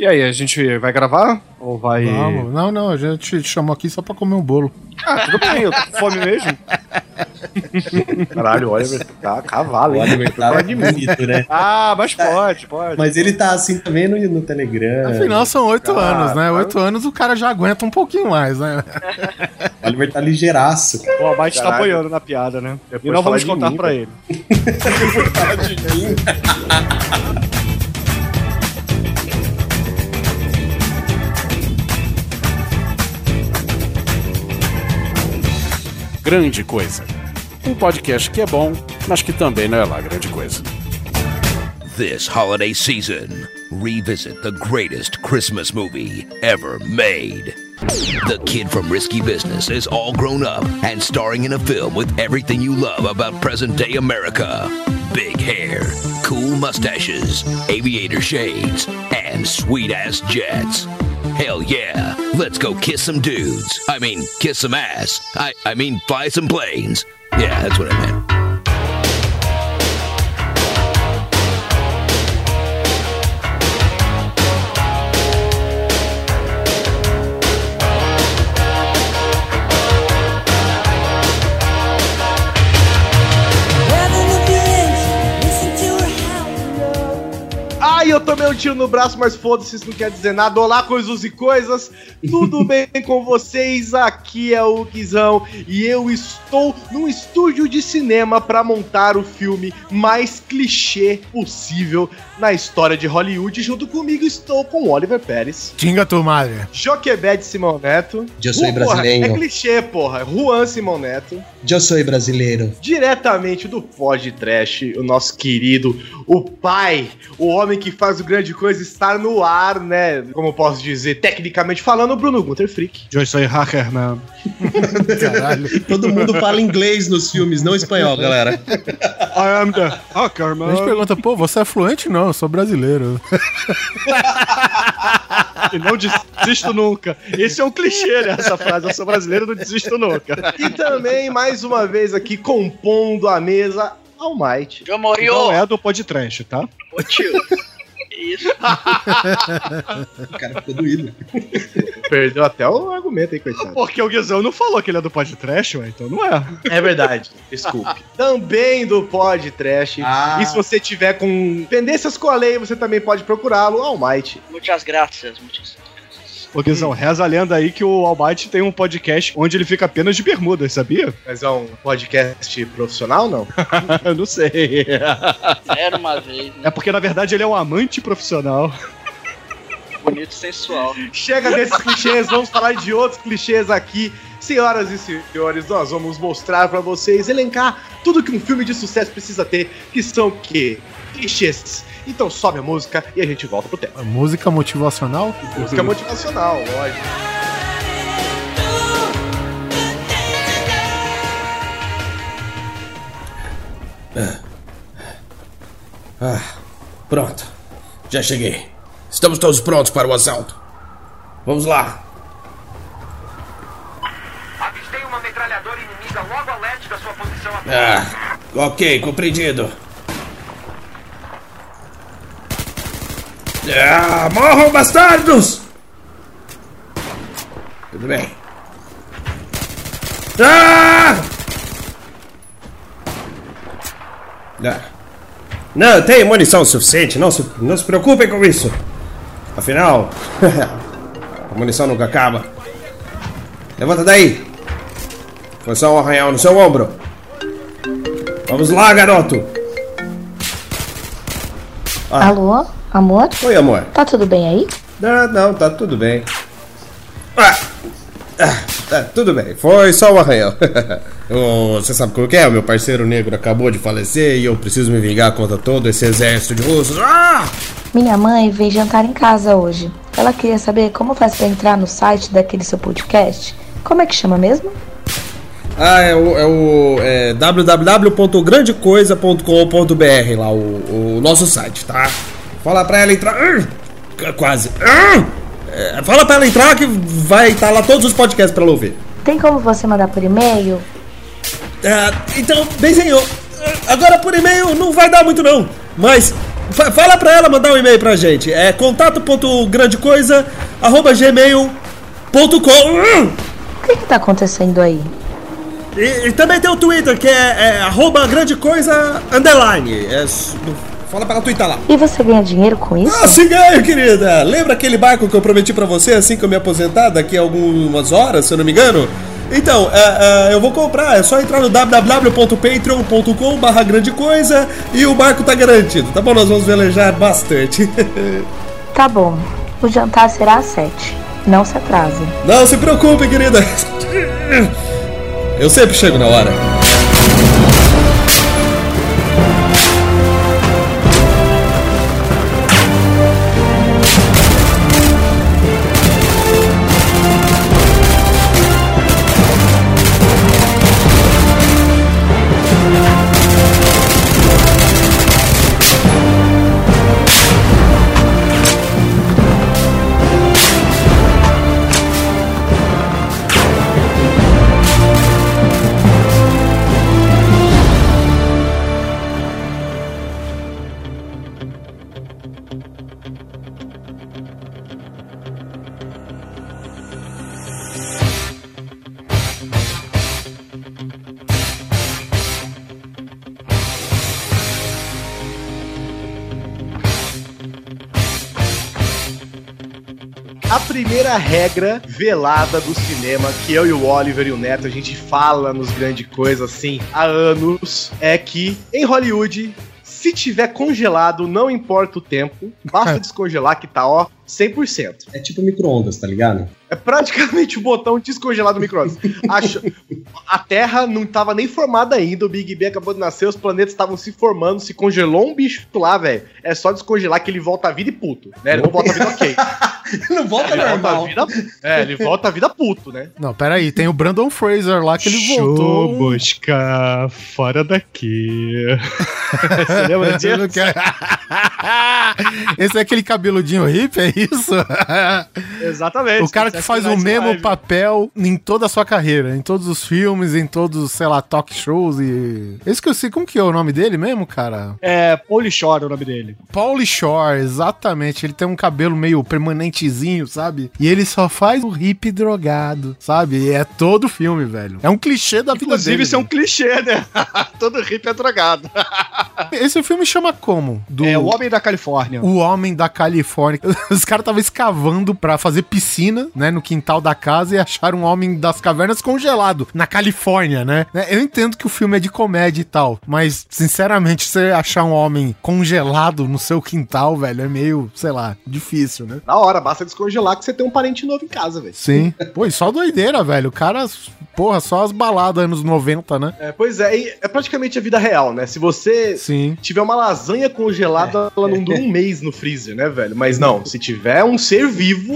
E aí, a gente vai gravar? Ou vai. Vamos. Não, não, a gente te chamou aqui só pra comer um bolo. Ah, tudo bem, eu tô com fome mesmo. Caralho, o Oliver tá cavalo, O hein? Oliver tá bonito, né? Ah, mas pode, pode. Mas ele tá assim também no, no Telegram. Afinal, são oito Ah, anos, né? tá. Oito anos o cara já aguenta um pouquinho mais, né? O Oliver tá ligeiraço. O Albite tá apoiando na piada, né? Depois e vamos contar mim, pra ele. Grande Coisa. Um podcast que é bom, mas que também não é lá grande coisa. This holiday season, revisit the greatest Christmas movie ever made. The kid from Risky Business is all grown up and starring in a film with everything you love about present day America big hair, cool mustaches, aviator shades, and sweet ass jets. Hell yeah, let's go kiss some dudes. I mean, kiss some ass. I, I mean, fly some planes. Yeah, that's what I meant. Ai, eu tomei um tiro no braço, mas foda-se, isso não quer dizer nada. Olá, coisas e coisas. Tudo bem com vocês? Aqui é o Guizão e eu estou num estúdio de cinema para montar o filme mais clichê possível na história de Hollywood. Junto comigo estou com Oliver Pérez, Tinga tu madre. Joquebed Simão Neto. Eu sou porra, brasileiro. É clichê, porra. Juan Simão Neto. Eu sou brasileiro. diretamente do Pod Trash, o nosso querido, o pai, o homem que faz o grande coisa estar no ar, né? Como eu posso dizer, tecnicamente falando, o Bruno Gunter Freak. Eu sou hacker, man. Caralho. Todo mundo fala inglês nos filmes, não espanhol, galera. I am the hacker, A gente man. pergunta, pô, você é fluente? Não, eu sou brasileiro. E não desisto nunca. Esse é um clichê, né? Essa frase. Eu sou brasileiro, não desisto nunca. E também, mais uma vez aqui, compondo a mesa, Almighty. Eu morri, Não é do podcast, tá? ô tio. Isso. O cara ficou doído. Perdeu até o argumento aí, coitado. Porque o Guizão não falou que ele é do podcast, ué, então não é. É verdade, desculpe. também do Pod Trash. Ah. E se você tiver com pendências com a lei, você também pode procurá-lo, Almighty. Muitas graças, muitas graças. Ô Guizão, reza a lenda aí que o Almighty tem um podcast onde ele fica apenas de bermudas, sabia? Mas é um podcast profissional, não? Eu não sei. Era uma vez, né? É porque na verdade ele é um amante profissional. bonito e sensual. Chega desses clichês, vamos falar de outros clichês aqui. Senhoras e senhores, nós vamos mostrar pra vocês, elencar tudo que um filme de sucesso precisa ter, que são o quê? Clichês. Então sobe a música e a gente volta pro tema. Música motivacional? Música motivacional, lógico. Pronto. Já cheguei. Estamos todos prontos para o assalto. Vamos lá. Avistei uma metralhadora inimiga logo a leste da sua posição atual. Ah, ok, compreendido. Ah, morram, bastardos! Tudo bem. Ah! Ah. Não, tenho munição suficiente, não se, não se preocupem com isso. Afinal, a munição nunca acaba. Levanta daí. Foi só um arranhão no seu ombro. Vamos lá, garoto. Ah. Alô, amor? Oi, amor. Tá tudo bem aí? Não, não, tá tudo bem. Ah, ah, tá tudo bem, foi só um arranhão. Você sabe como que é? O meu parceiro negro acabou de falecer e eu preciso me vingar contra todo esse exército de russos. Ah! Minha mãe veio jantar em casa hoje. Ela queria saber como faz pra entrar no site daquele seu podcast. Como é que chama mesmo? Ah, é o, é o é www.grandecoisa.com.br lá, o, o nosso site, tá? Fala pra ela entrar. Qu- quase. Ah! É, fala pra ela entrar que vai estar lá todos os podcasts pra ela ouvir. Tem como você mandar por e-mail? Ah, então, bem senhor, agora por e-mail não vai dar muito não, mas fa- fala pra ela mandar um e-mail pra gente. É contato.grandecoisa.gmail.com O que que tá acontecendo aí? e, e também tem o Twitter, que é, é arroba grande coisa underline. É, fala pra ela twittar lá. E você ganha dinheiro com isso? Ah, sim ganho, querida! Lembra aquele barco que eu prometi pra você assim que eu me aposentar daqui a algumas horas, se eu não me engano? Então, é, é, eu vou comprar, é só entrar no www.patreon.com barra grande coisa e o barco tá garantido, tá bom? Nós vamos velejar bastante. Tá bom. O jantar será às sete. Não se atrase. Não se preocupe, querida. Eu sempre chego na hora. Primeira regra velada do cinema, que eu e o Oliver e o Neto a gente fala nos grandes coisas assim há anos, é que em Hollywood, se tiver congelado, não importa o tempo, basta descongelar que tá ó 100%. É tipo micro-ondas, tá ligado? É praticamente o botão descongelado do micro-ondas. Acho- A Terra não tava nem formada ainda, o Big Bang acabou de nascer, os planetas estavam se formando, se congelou um bicho lá, velho. É só descongelar que ele volta à vida e puto, né? Ele não volta à vida ok. Não volta Ele volta à normal. vida, é, ele volta à vida puto, né? Não, peraí, tem o Brandon Fraser lá que ele voltou. buscar fora daqui. Você lembra não quer- Esse é aquele cabeludinho hippie, é isso? Exatamente. o cara que faz o mesmo papel em toda a sua carreira, em todos os filmes, em todos, sei lá, talk shows e. Esse que eu sei, como que é o nome dele mesmo, cara? É, Pauli Shore é o nome dele. Pauly Shore, exatamente. Ele tem um cabelo meio permanentezinho, sabe? E ele só faz o hippie drogado, sabe? E é todo filme, velho. É um clichê da vida Inclusive, dele. isso é um clichê, né? Todo hippie é drogado. Esse filme chama como? Do... É o Homem da Califórnia. O Homem da Califórnia. Os caras estavam escavando pra fazer piscina, né, no quintal da casa e acharam um Homem das Cavernas congelado na Califórnia, né? Eu entendo que o filme é de comédia e tal, mas, sinceramente, você achar um homem congelado no seu quintal, velho, é meio, sei lá, difícil, né? Na hora, basta descongelar que você tem um parente novo em casa, velho. Sim. Pô, e só doideira, velho. O cara, porra, só as baladas anos 90, né? É, pois é, e é praticamente a vida real, né? Se você Sim. tiver uma lasanha congelada, ela não dura um mês no freezer, né, velho? Mas não, se tiver um ser vivo,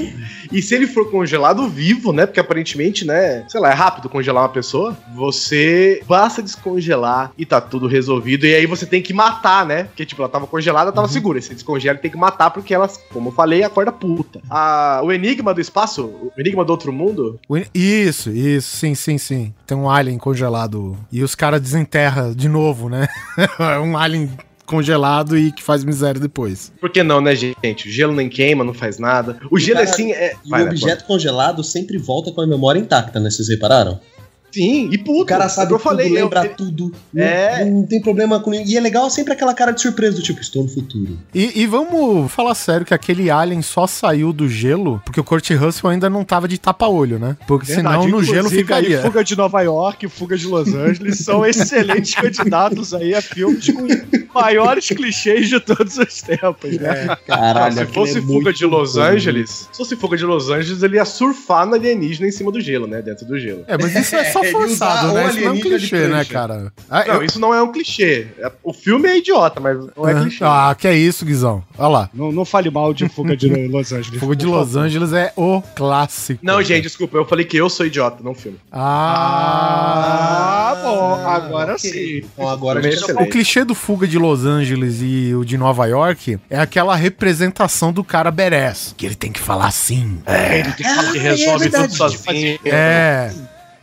e se ele for congelado vivo, né? Porque aparentemente, né, sei lá, é rápido congelar uma pessoa, você basta descongelar e tá tudo resolvido. E aí você tem que matar, né? Porque, tipo, ela tava congelada, tava segura. E você descongela tem que matar, porque ela, como eu falei, acorda puta. A, o Enigma do Espaço, o Enigma do Outro Mundo, O- Isso, isso, sim, sim, sim. Tem um alien congelado. E os caras desenterram de novo, né? É um alien congelado e que faz miséria depois. por que não, né, gente? O gelo nem queima, não faz nada. O gelo, cara- assim, é. E Vai, o né, objeto congelado sempre volta com a memória intacta, né? Vocês repararam? Sim, e puto. O cara sabe eu falei, tudo, eu- lembra ele- tudo. Não, É. não tem problema com ninguém. E é legal sempre aquela cara de surpresa do tipo, estou no futuro. E, e vamos falar sério que aquele alien só saiu do gelo porque o Kurt Russell ainda não tava de tapa-olho, né? Porque Verdade, senão no gelo ficaria. Fuga de Nova York Fuga de Los Angeles são excelentes candidatos aí a filmes com maiores clichês de todos os tempos, né? Caralho, se aquilo fosse é Fuga de Los bom. Angeles, se fosse Fuga de Los Angeles, ele ia surfar no alienígena em cima do gelo, né? Dentro do gelo. É, mas isso é só É, forçado, né? Isso não é um clichê, né, cara? Ah, Não, eu- isso não é um clichê. É- O filme é idiota, mas não é clichê. Ah, que é isso, Guizão. Olha lá. Não, não fale mal de Fuga de Los Angeles. Fogo de Los. Angeles é o clássico. Não, gente, desculpa, eu falei que eu sou idiota, não o filme. Ah, Ah, bom, agora ok. sim. Então agora é O clichê do Fuga de Los Angeles e o de Nova York é aquela representação do cara badass. Que ele tem que falar assim. É, Ele que fala Que que resolve verdade. tudo sozinho. é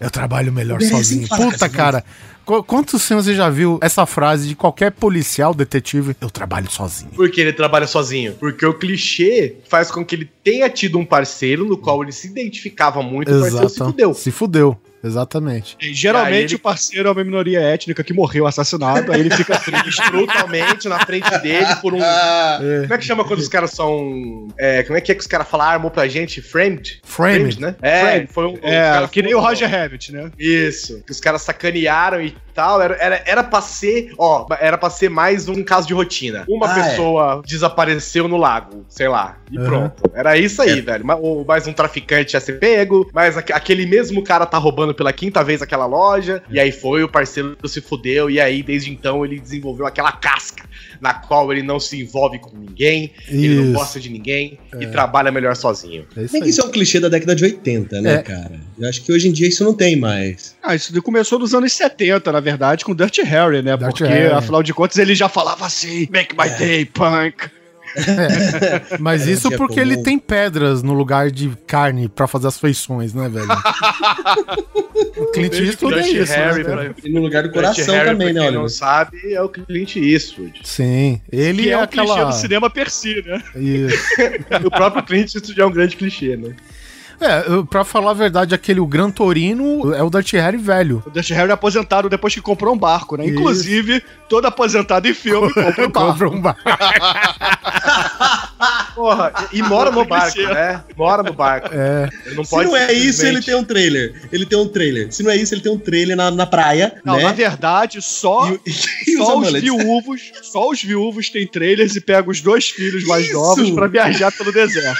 eu trabalho melhor sozinho. Puta, cara. Qu- Quantos filmes você já viu essa frase de qualquer policial, detetive? Eu trabalho sozinho. Por que ele trabalha sozinho? Porque o clichê faz com que ele tenha tido um parceiro no qual ele se identificava muito e o parceiro se Exato. fudeu. Se fudeu. Exatamente. E E geralmente ele- o parceiro é uma minoria étnica que morreu assassinado, aí ele fica triste. brutalmente na frente dele por um. Como é que chama quando os caras são. é, como é que é que os caras falaram, armou pra gente? Framed? Framed. né? É, Framed. foi um. É, que nem o Roger Rabbit, né? Isso. Que os caras sacanearam e tal. Era, era, era pra ser. Ó, era pra ser mais um caso de rotina. Uma Ah, é. pessoa desapareceu no lago, sei lá. E Uhum. pronto. Era isso aí, velho. Ma- Ou mais um traficante ia ser pego, mas aque- aquele mesmo cara tá roubando pela quinta vez aquela loja. E aí foi, o parceiro se fudeu. E aí, desde então, ele desenvolveu aquela casca na qual ele não se envolve com ninguém, ele não Isso. gosta de ninguém e trabalha melhor sozinho. É isso Bem que aí. isso é um clichê da década de 80, né, É. cara? Eu acho que hoje em dia isso não tem mais. Ah, isso começou nos anos 70, na verdade, com Dirty Harry, né? Dirty Porque, Harry. afinal de contas, ele já falava assim: Make my day, punk. Mas É, isso porque comum. ele tem pedras no lugar de carne pra fazer as feições, né, velho? o Clint Eastwood é isso, Harry, né? pra- E no lugar do coração Harry, também, né, quem Oliver? não sabe, é o Clint Eastwood. Sim, ele Que é, é um clichê aquela... do cinema per si, né? Isso. o próprio Clint Eastwood é um grande clichê, né? É, pra falar a verdade, aquele o Gran Torino é o Dirty Harry velho. O Dirty Harry é aposentado depois que comprou um barco, né? Isso. Inclusive, todo aposentado em filme compra um barco. Compra um bar. Porra, e, e mora no barco, né? Mora no barco. É. Não Se não é isso, ele tem um trailer. Ele tem um trailer. Se não é isso, ele tem um trailer na, na praia, Não, né? na verdade, só, E, só os viúvos, só os viúvos têm trailers e pegam os dois filhos mais Isso! novos pra viajar pelo deserto.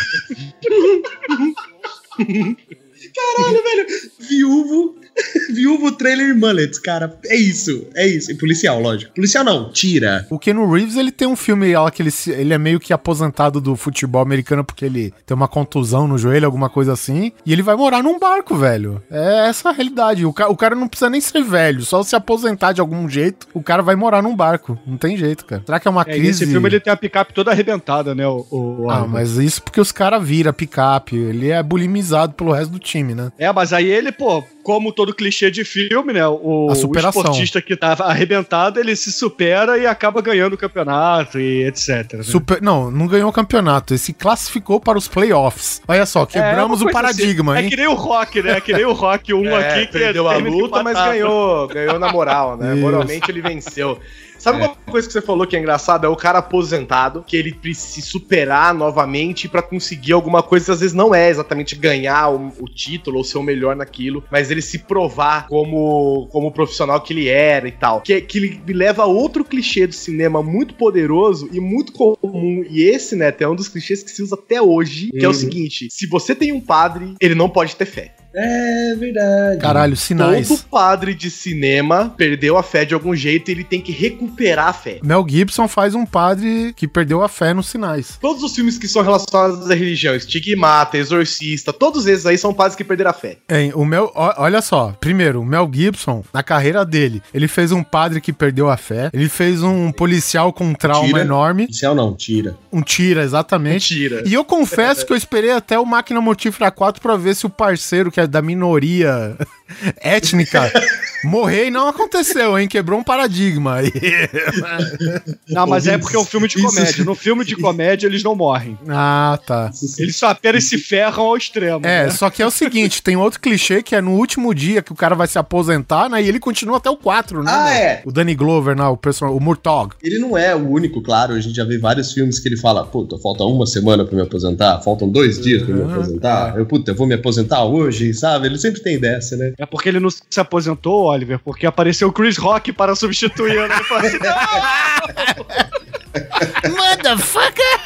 Caralho, velho. Viúvo. Viúvo trailer mullets, cara. É isso. É isso. E policial, lógico. Policial não, tira. O Keanu Reeves, ele tem um filme lá que ele, se- ele é meio que aposentado do futebol americano porque ele tem uma contusão no joelho, alguma coisa assim. E ele vai morar num barco, velho. É essa a realidade. O, ca- o cara não precisa nem ser velho, só se aposentar de algum jeito, o cara vai morar num barco. Não tem jeito, cara. Será que é uma É, crise? nesse filme ele tem a picape toda arrebentada, né? O, o Ah, mas isso porque os caras viram picape. Ele é bulimizado pelo resto do time, né? É, mas aí ele, pô, como todo clichê de filme, né? O, A o esportista que tava arrebentado, ele se supera e acaba ganhando o campeonato e etc. né? Super, não, não ganhou o campeonato. Ele se classificou para os playoffs. Olha só, quebramos É, uma o paradigma, assim. hein? É que nem o Rock, né? É que nem o Rock, um É, aqui que perdeu a termina luta, mas ganhou, ganhou na moral, né? Isso. Moralmente ele venceu. Sabe uma coisa que você falou que é engraçado? É o cara aposentado, que ele precisa se superar novamente pra conseguir alguma coisa que às vezes não é exatamente ganhar o, o título ou ser o melhor naquilo, mas ele se provar como, como profissional que ele era e tal. Que, que ele me leva a outro clichê do cinema muito poderoso e muito comum. E esse, né, é um dos clichês que se usa até hoje, que é o Uhum. seguinte: se você tem um padre, ele não pode ter fé. É verdade. Caralho, sinais. Todo padre de cinema perdeu a fé de algum jeito e ele tem que recuperar a fé. Mel Gibson faz um padre que perdeu a fé nos sinais. Todos os filmes que são relacionados à religião, Estigmata, Exorcista, todos esses aí são padres que perderam a fé. Hein, o Mel, olha só, primeiro, o Mel Gibson, na carreira dele, ele fez um padre que perdeu a fé, ele fez um policial com um trauma Tira. enorme, Policial não, tira. um tira, exatamente. Mentira. E eu confesso que eu esperei até o Máquina Mortífera 4 pra ver se o parceiro, que é da minoria étnica, morrer e não aconteceu, hein? Quebrou um paradigma aí. Não, mas é porque é um filme de comédia. No filme de comédia eles não morrem. ah, tá. Eles só apenas se ferram ao extremo. É, né? só que é o seguinte, tem outro clichê que é no último dia que o cara vai se aposentar, né? E ele continua até o 4, né? Ah, né? é. O Danny Glover, né? O, personagem, o Murtog. Ele não é o único, claro. A gente já vê vários filmes que ele fala: Puta, falta uma semana pra me aposentar, faltam dois dias pra me aposentar. Eu, puta, eu vou me aposentar hoje, sabe? Ele sempre tem dessa, né? É porque ele não se aposentou, Oliver, porque apareceu o Chris Rock para substituir. Né? Ele falou assim, "Não!" Motherfucker!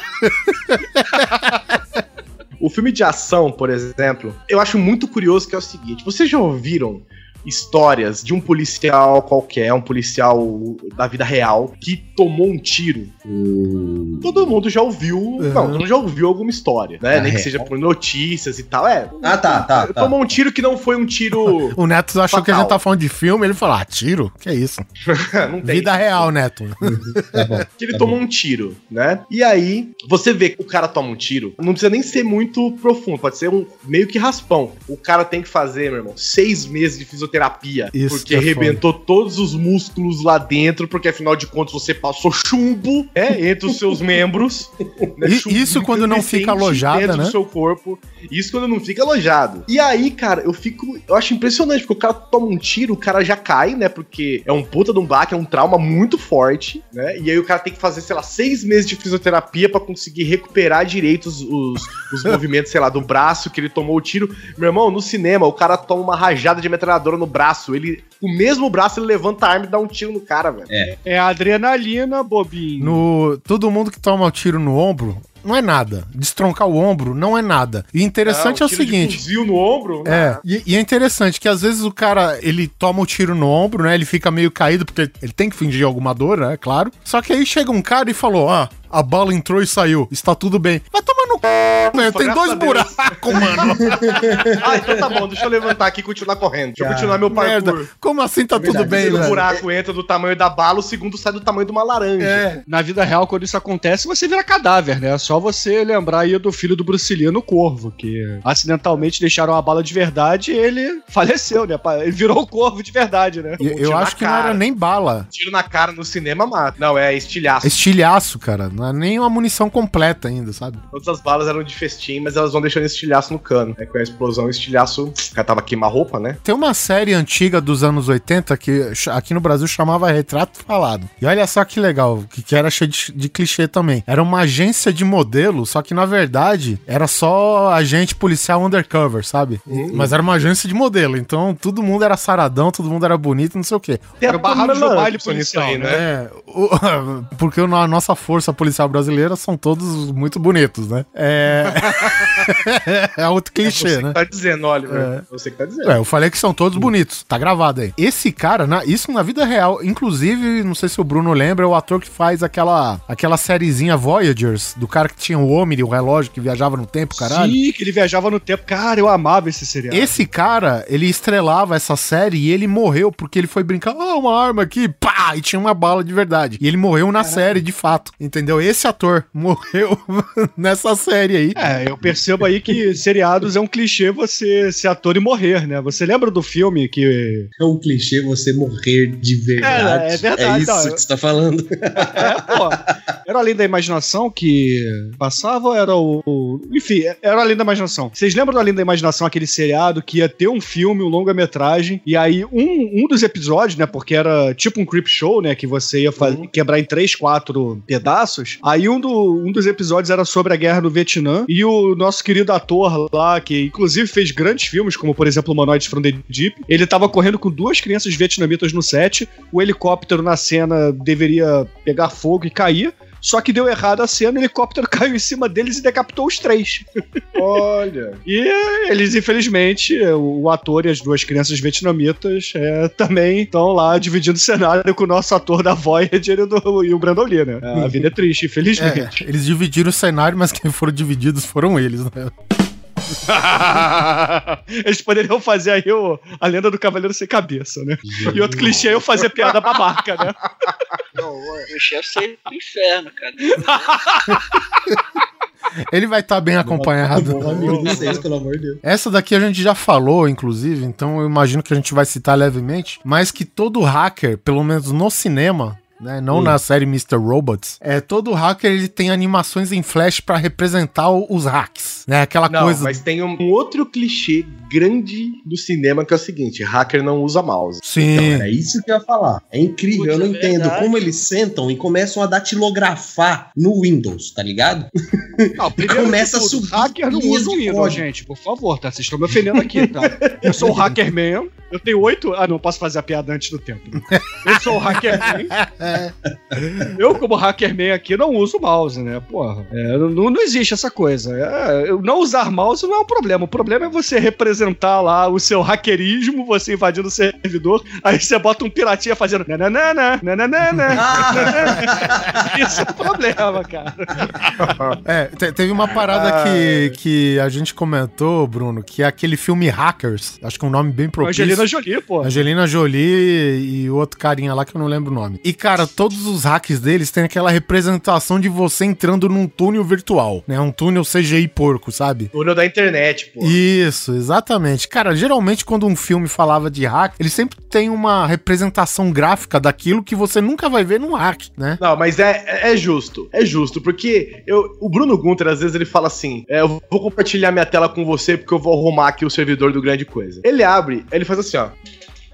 O filme de ação, por exemplo, eu acho muito curioso que é o seguinte: vocês já ouviram histórias de um policial qualquer, um policial da vida real, que tomou um tiro? Hum, Todo mundo já ouviu. Não, todo mundo já ouviu alguma história, né? Ah, Nem que é. seja por notícias e tal. É. Ah, tá, tá, tá. Tomou um tiro que não foi um tiro. O Neto achou que a Fatal. gente tá falando de filme, ele falou, ah, tiro? Que é isso? não tem. Vida real, Neto. Tá bom. que ele Tá tomou um tiro, né? E aí, você vê que o cara toma um tiro, não precisa nem ser muito profundo, pode ser um meio que raspão. O cara tem que fazer, meu irmão, seis meses de fisioterapia fisioterapia. Isso porque que é arrebentou todos os músculos lá dentro, porque afinal de contas você passou chumbo é, entre os seus membros. né, E- isso quando não fica alojada, dentro né? do seu corpo. Isso quando não fica alojado. E aí, cara, eu fico. Eu acho impressionante, porque o cara toma um tiro, o cara já cai, né? Porque é um puta de um baque, é um trauma muito forte, né? E aí o cara tem que fazer, sei lá, seis meses de fisioterapia pra conseguir recuperar direito os, os, os movimentos, sei lá, do braço que ele tomou o tiro. Meu irmão, no cinema, o cara toma uma rajada de metralhadora no braço. Ele. O mesmo braço ele levanta a arma e dá um tiro no cara, velho. É adrenalina, bobinho. No, todo mundo que toma o tiro no ombro não é nada. Destroncar o ombro não é nada. E interessante é o tiro de seguinte. fuzil no ombro? É, e, e é interessante que às vezes o cara, ele toma o tiro no ombro, né? Ele fica meio caído, porque ele tem que fingir alguma dor, né? Claro. Só que aí chega um cara e falou: Ah, a bala entrou e saiu, está tudo bem. Vai tomar no c, né? Tem dois buracos, mano. Ah, então tá bom, deixa eu levantar aqui e continuar correndo. Deixa eu continuar meu parkour. Merda. Como assim tá tudo bem, Se o velho? buraco entra do tamanho da bala, o segundo sai do tamanho de uma laranja. É, na vida real, quando isso acontece, você vira cadáver, né? É só você lembrar aí do filho do Bruce Lee no Corvo, que acidentalmente deixaram a bala de verdade e ele faleceu, né? Ele virou o Corvo de verdade, né? Eu, eu acho que não cara. era nem bala. Tiro na cara no cinema mata. Não, é estilhaço. Estilhaço, cara. Não é nem uma munição completa ainda, sabe? Todas as balas eram de festim, mas elas vão deixando estilhaço no cano. Aí com a explosão, o estilhaço. O cara tava queima-roupa, né? Tem uma série antiga dos anos 80 que aqui no Brasil chamava Retrato Falado. E olha só que legal, que, que era cheio de, de clichê também. Era uma agência de modelo, só que na verdade era só agente policial undercover, sabe? Mas era uma agência de modelo, então todo mundo era saradão, todo mundo era bonito, não sei o quê. Tem Era barrado do baile Anderson nisso policial, né? É, o- porque a nossa força policial brasileira são todos muito bonitos, né? É, é outro clichê, Você né? que tá dizendo, Oliver. É. Você que tá dizendo. É, eu falei que são todos bonitos. Tá gravado aí. Esse cara, na- isso na vida real, inclusive, não sei se o Bruno lembra, é o ator que faz aquela, aquela sériezinha Voyagers, do cara que tinha o Omni, o relógio que viajava no tempo, caralho. Sim, que ele viajava no tempo. Cara, eu amava esse seriado. Esse cara, ele estrelava essa série e ele morreu porque ele foi brincar, ah, uma arma aqui, pá, e tinha uma bala de verdade. E ele morreu na série, de fato, entendeu? Esse ator morreu nessa série aí. É, eu percebo aí que seriados é um clichê você ser ator e morrer, né? Você lembra do filme que. É um clichê você morrer de verdade. É, é verdade, isso não, que eu- você tá falando. É, pô. Era além da imaginação que passava ou era o. o- Enfim, era além da imaginação. Vocês lembram do Além da Imaginação, aquele seriado que ia ter um filme, um longa-metragem, e aí um, um dos episódios, né? Porque era tipo um creep show, né? Que você ia fa- quebrar em três, quatro pedaços. Aí um, do, um dos episódios era sobre a guerra no Vietnã, e o nosso querido ator lá, que inclusive fez grandes filmes, como por exemplo Humanoids from the Deep, ele tava correndo com duas crianças vietnamitas no set, o helicóptero na cena deveria pegar fogo e cair. Só que deu errado a cena, o helicóptero caiu em cima deles e decapitou os três. Olha. E eles, infelizmente, o ator e as duas crianças vietnamitas é, também estão lá dividindo o cenário com o nosso ator da Voyager e, do, e o Brandon Lee, né? A vida é triste, É, infelizmente. eles dividiram o cenário, mas quem foram divididos foram eles, né? Eles poderiam fazer aí o, a lenda do Cavaleiro Sem Cabeça, né? E outro clichê é eu fazer piada babaca, né? Não, o chefe saiu pro inferno, cara. Ele vai estar bem acompanhado. Essa daqui a gente já falou, inclusive, então eu imagino que a gente vai citar levemente, mas que todo hacker, pelo menos no cinema, né, não na série Mr. Robots, é todo hacker ele tem animações em flash pra representar o- os hacks, né? Aquela Não, coisa mas tem um outro clichê grande do cinema que é o seguinte: hacker não usa mouse. Sim. Era isso que eu ia falar. É incrível, eu não é entendo verdade. como eles sentam e começam a datilografar no Windows, tá ligado? Não, primeiro Começa de a subir hacker não usa o Windows, gente. Por favor, tá? Vocês estão me ofendendo aqui, tá? Eu sou o hacker man. Eu tenho oito. Ah, não, posso fazer a piada antes do tempo. né? Eu sou o hacker man. Eu, como hacker man aqui, não uso mouse, né? Porra. É, não, não existe essa coisa. É, eu não usar mouse não é um problema. O problema é você representar lá o seu hackerismo, você invadindo o servidor, aí você bota um piratinha fazendo nananana, nananana. Isso é um problema, cara. É, te- teve uma parada que, que a gente comentou, Bruno, que é aquele filme Hackers, acho que é um nome bem propício. Angelina Jolie, pô. Angelina Jolie e o outro carinha lá que eu não lembro o nome. E, cara, todos os hacks deles têm aquela representação de você entrando num túnel virtual, né? Um túnel CGI porco, sabe? Túnel da internet, pô. Isso, exatamente. Cara, geralmente quando um filme falava de hack, ele sempre tem uma representação gráfica daquilo que você nunca vai ver num hack, né? Não, mas é, é justo. É justo, porque eu, o Bruno Gunter, às vezes, ele fala assim: é, eu vou compartilhar minha tela com você porque eu vou arrumar aqui o servidor do grande coisa. Ele abre, ele faz assim, ó.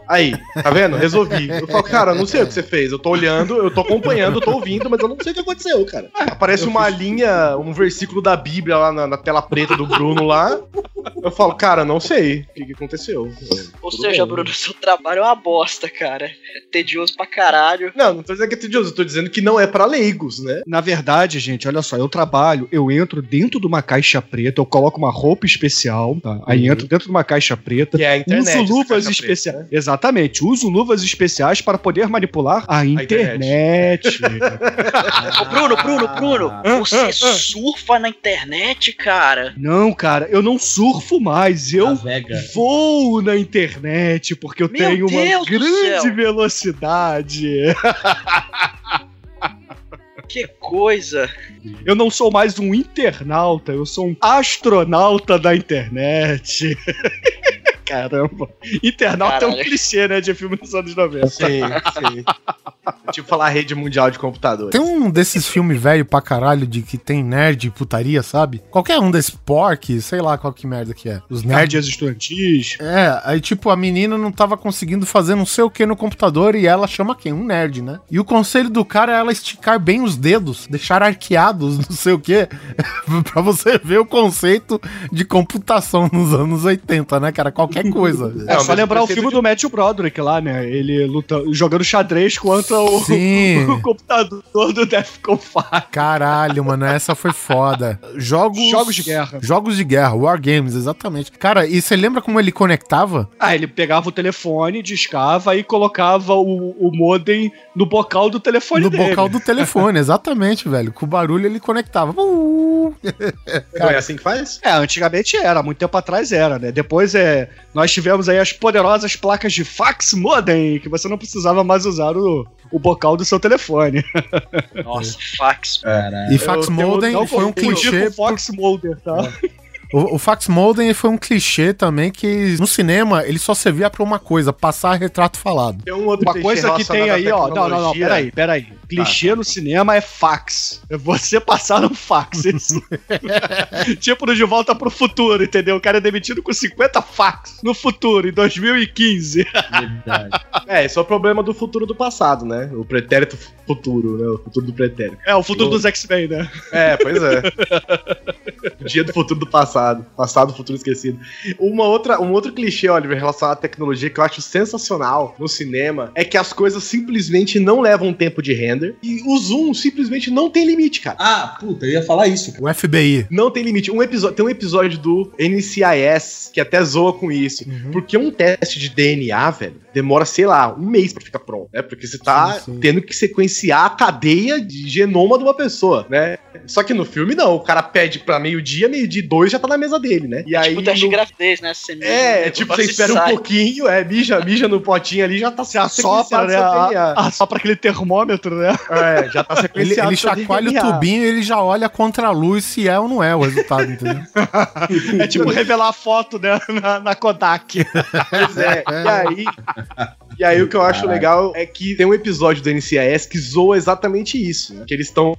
Aí, tá vendo? Resolvi. Eu falo, cara, eu não sei o que você fez. Eu tô olhando, eu tô acompanhando, eu tô ouvindo, mas eu não sei o que aconteceu, cara. Aparece uma linha, um versículo da Bíblia lá na, na tela preta do Bruno lá. Eu falo, cara, não sei o que, que aconteceu. Ou Tudo seja, bem. Bruno, seu trabalho é uma bosta, cara. É tedioso pra caralho. Não, não tô dizendo que é tedioso, eu tô dizendo que não é pra leigos, né? Na verdade, gente, olha só, eu trabalho, eu entro dentro de uma caixa preta, eu coloco uma roupa especial, tá? Aí entro dentro de uma caixa preta, Que é a internet, uso luvas especiais. né? Exatamente, uso luvas especiais para poder manipular a internet. Ô, Bruno, Bruno, Bruno, você surfa na internet, cara? não, cara, eu não surfo mais, eu voo na internet porque eu Meu tenho uma Deus do grande céu. velocidade. Que coisa. Eu não sou mais um internauta, eu sou um astronauta da internet. Caramba. Internauta é um Caralho. clichê, né, de filme dos anos 90. Sim, sim. Tipo falar rede mundial de computadores. Tem um desses filmes velho pra caralho de que tem nerd e putaria, sabe? Qualquer um desses pork, sei lá qual que merda que é. Os nerds. Nerds estudantis. É, aí tipo, a menina não tava conseguindo fazer não sei o que no computador e ela chama quem? Um nerd, né? E o conselho do cara é ela esticar bem os dedos, deixar arqueados, não sei o que, pra você ver o conceito de computação nos anos 80, né, cara? Qualquer coisa. É, Não, só lembrar o o filme conceito do Matthew Broderick lá, né? Ele luta, jogando xadrez contra o, Sim. o computador do Defcon 5. Caralho, mano, essa foi foda. Jogos. Jogos de guerra. Jogos de guerra, Wargames, exatamente. Cara, e você lembra como ele conectava? Ah, ele pegava o telefone, discava e colocava o, o modem no bocal do telefone no dele. bocal do telefone, exatamente, velho. Com o barulho ele conectava. Uh! Não é assim que faz? É, antigamente era, muito tempo atrás era, né? Depois é, nós tivemos aí as poderosas placas de fax modem, que você não precisava mais usar o, o bocal do seu telefone. Nossa, fax. E fax Eu tenho- modem foi um clichê. com Fox Mulder, tá? O, o fax modem foi um clichê também que no cinema ele só servia pra uma coisa, passar retrato falado. Tem um outro Uma coisa que tem aí, ó. Não, não, não, peraí, peraí. Clichê no cinema é fax. É você passar no fax. Isso. tipo no De Volta pro Futuro, entendeu? O cara é demitido com 50 fax no futuro, em 2015. Verdade. É, esse é o problema do futuro do passado, né? O pretérito futuro, né? O futuro do pretérito. É, o futuro dos X-Men, né? É, pois é. Dia do futuro do passado. Passado, futuro esquecido. Uma outra, um outro clichê, Oliver, relacionado à tecnologia que eu acho sensacional no cinema é que as coisas simplesmente não levam tempo de render e o zoom simplesmente não tem limite, cara. Ah, puta, eu ia falar isso, cara. O FBI. Não tem limite. Um episódio, tem um episódio do NCIS que até zoa com isso. Porque um teste de DNA, velho, demora, sei lá, um mês pra ficar pronto, né? Porque você tá Sim, sim. tendo que sequenciar a cadeia de genoma de uma pessoa, né? Só que no filme não, o cara pede pra meio-dia, meio-dia e dois já tá na mesa dele, né? E aí. tipo teste de no- gravidez, né? Você É, né? tipo, Você você espera um sai. pouquinho, é, mija, mija no potinho ali, já tá Você assopra, né? a- Assopra aquele termômetro, né? É, já tá Ele, sequenciado. ele seu chacoalha o tubinho e ele já olha contra a luz se é ou não é o resultado, entendeu? É tipo revelar a foto, né? Na, na Kodak. Pois é, e aí. E aí o que eu acho legal é que tem um episódio do NCIS que zoa exatamente isso. né? Que eles estão.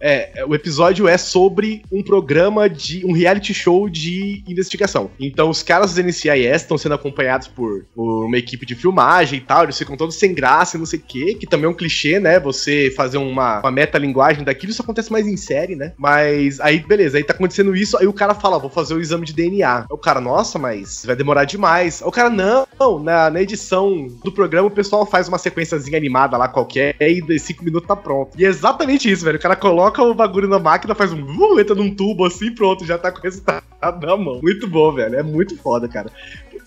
É, o episódio é sobre um programa de. um reality show de investigação. Então os caras do NCIS estão sendo acompanhados por, por uma equipe de filmagem e tal. Eles ficam todos sem graça e não sei o quê. Que também é um clichê, né? Você fazer uma, uma metalinguagem daquilo, isso acontece mais em série, né? Mas aí, beleza, aí tá acontecendo isso, aí o cara fala, vou fazer o exame de DNA. Aí O cara, nossa, mas vai demorar demais. Aí O cara, não, na, na edição do programa o pessoal faz uma sequenciazinha animada lá qualquer e em 5 minutos tá pronto. E é exatamente isso, velho. O cara coloca o bagulho na máquina, faz um. Uh, entra num tubo assim, pronto, já tá com o resultado na mão. Muito bom, velho. É muito foda, cara.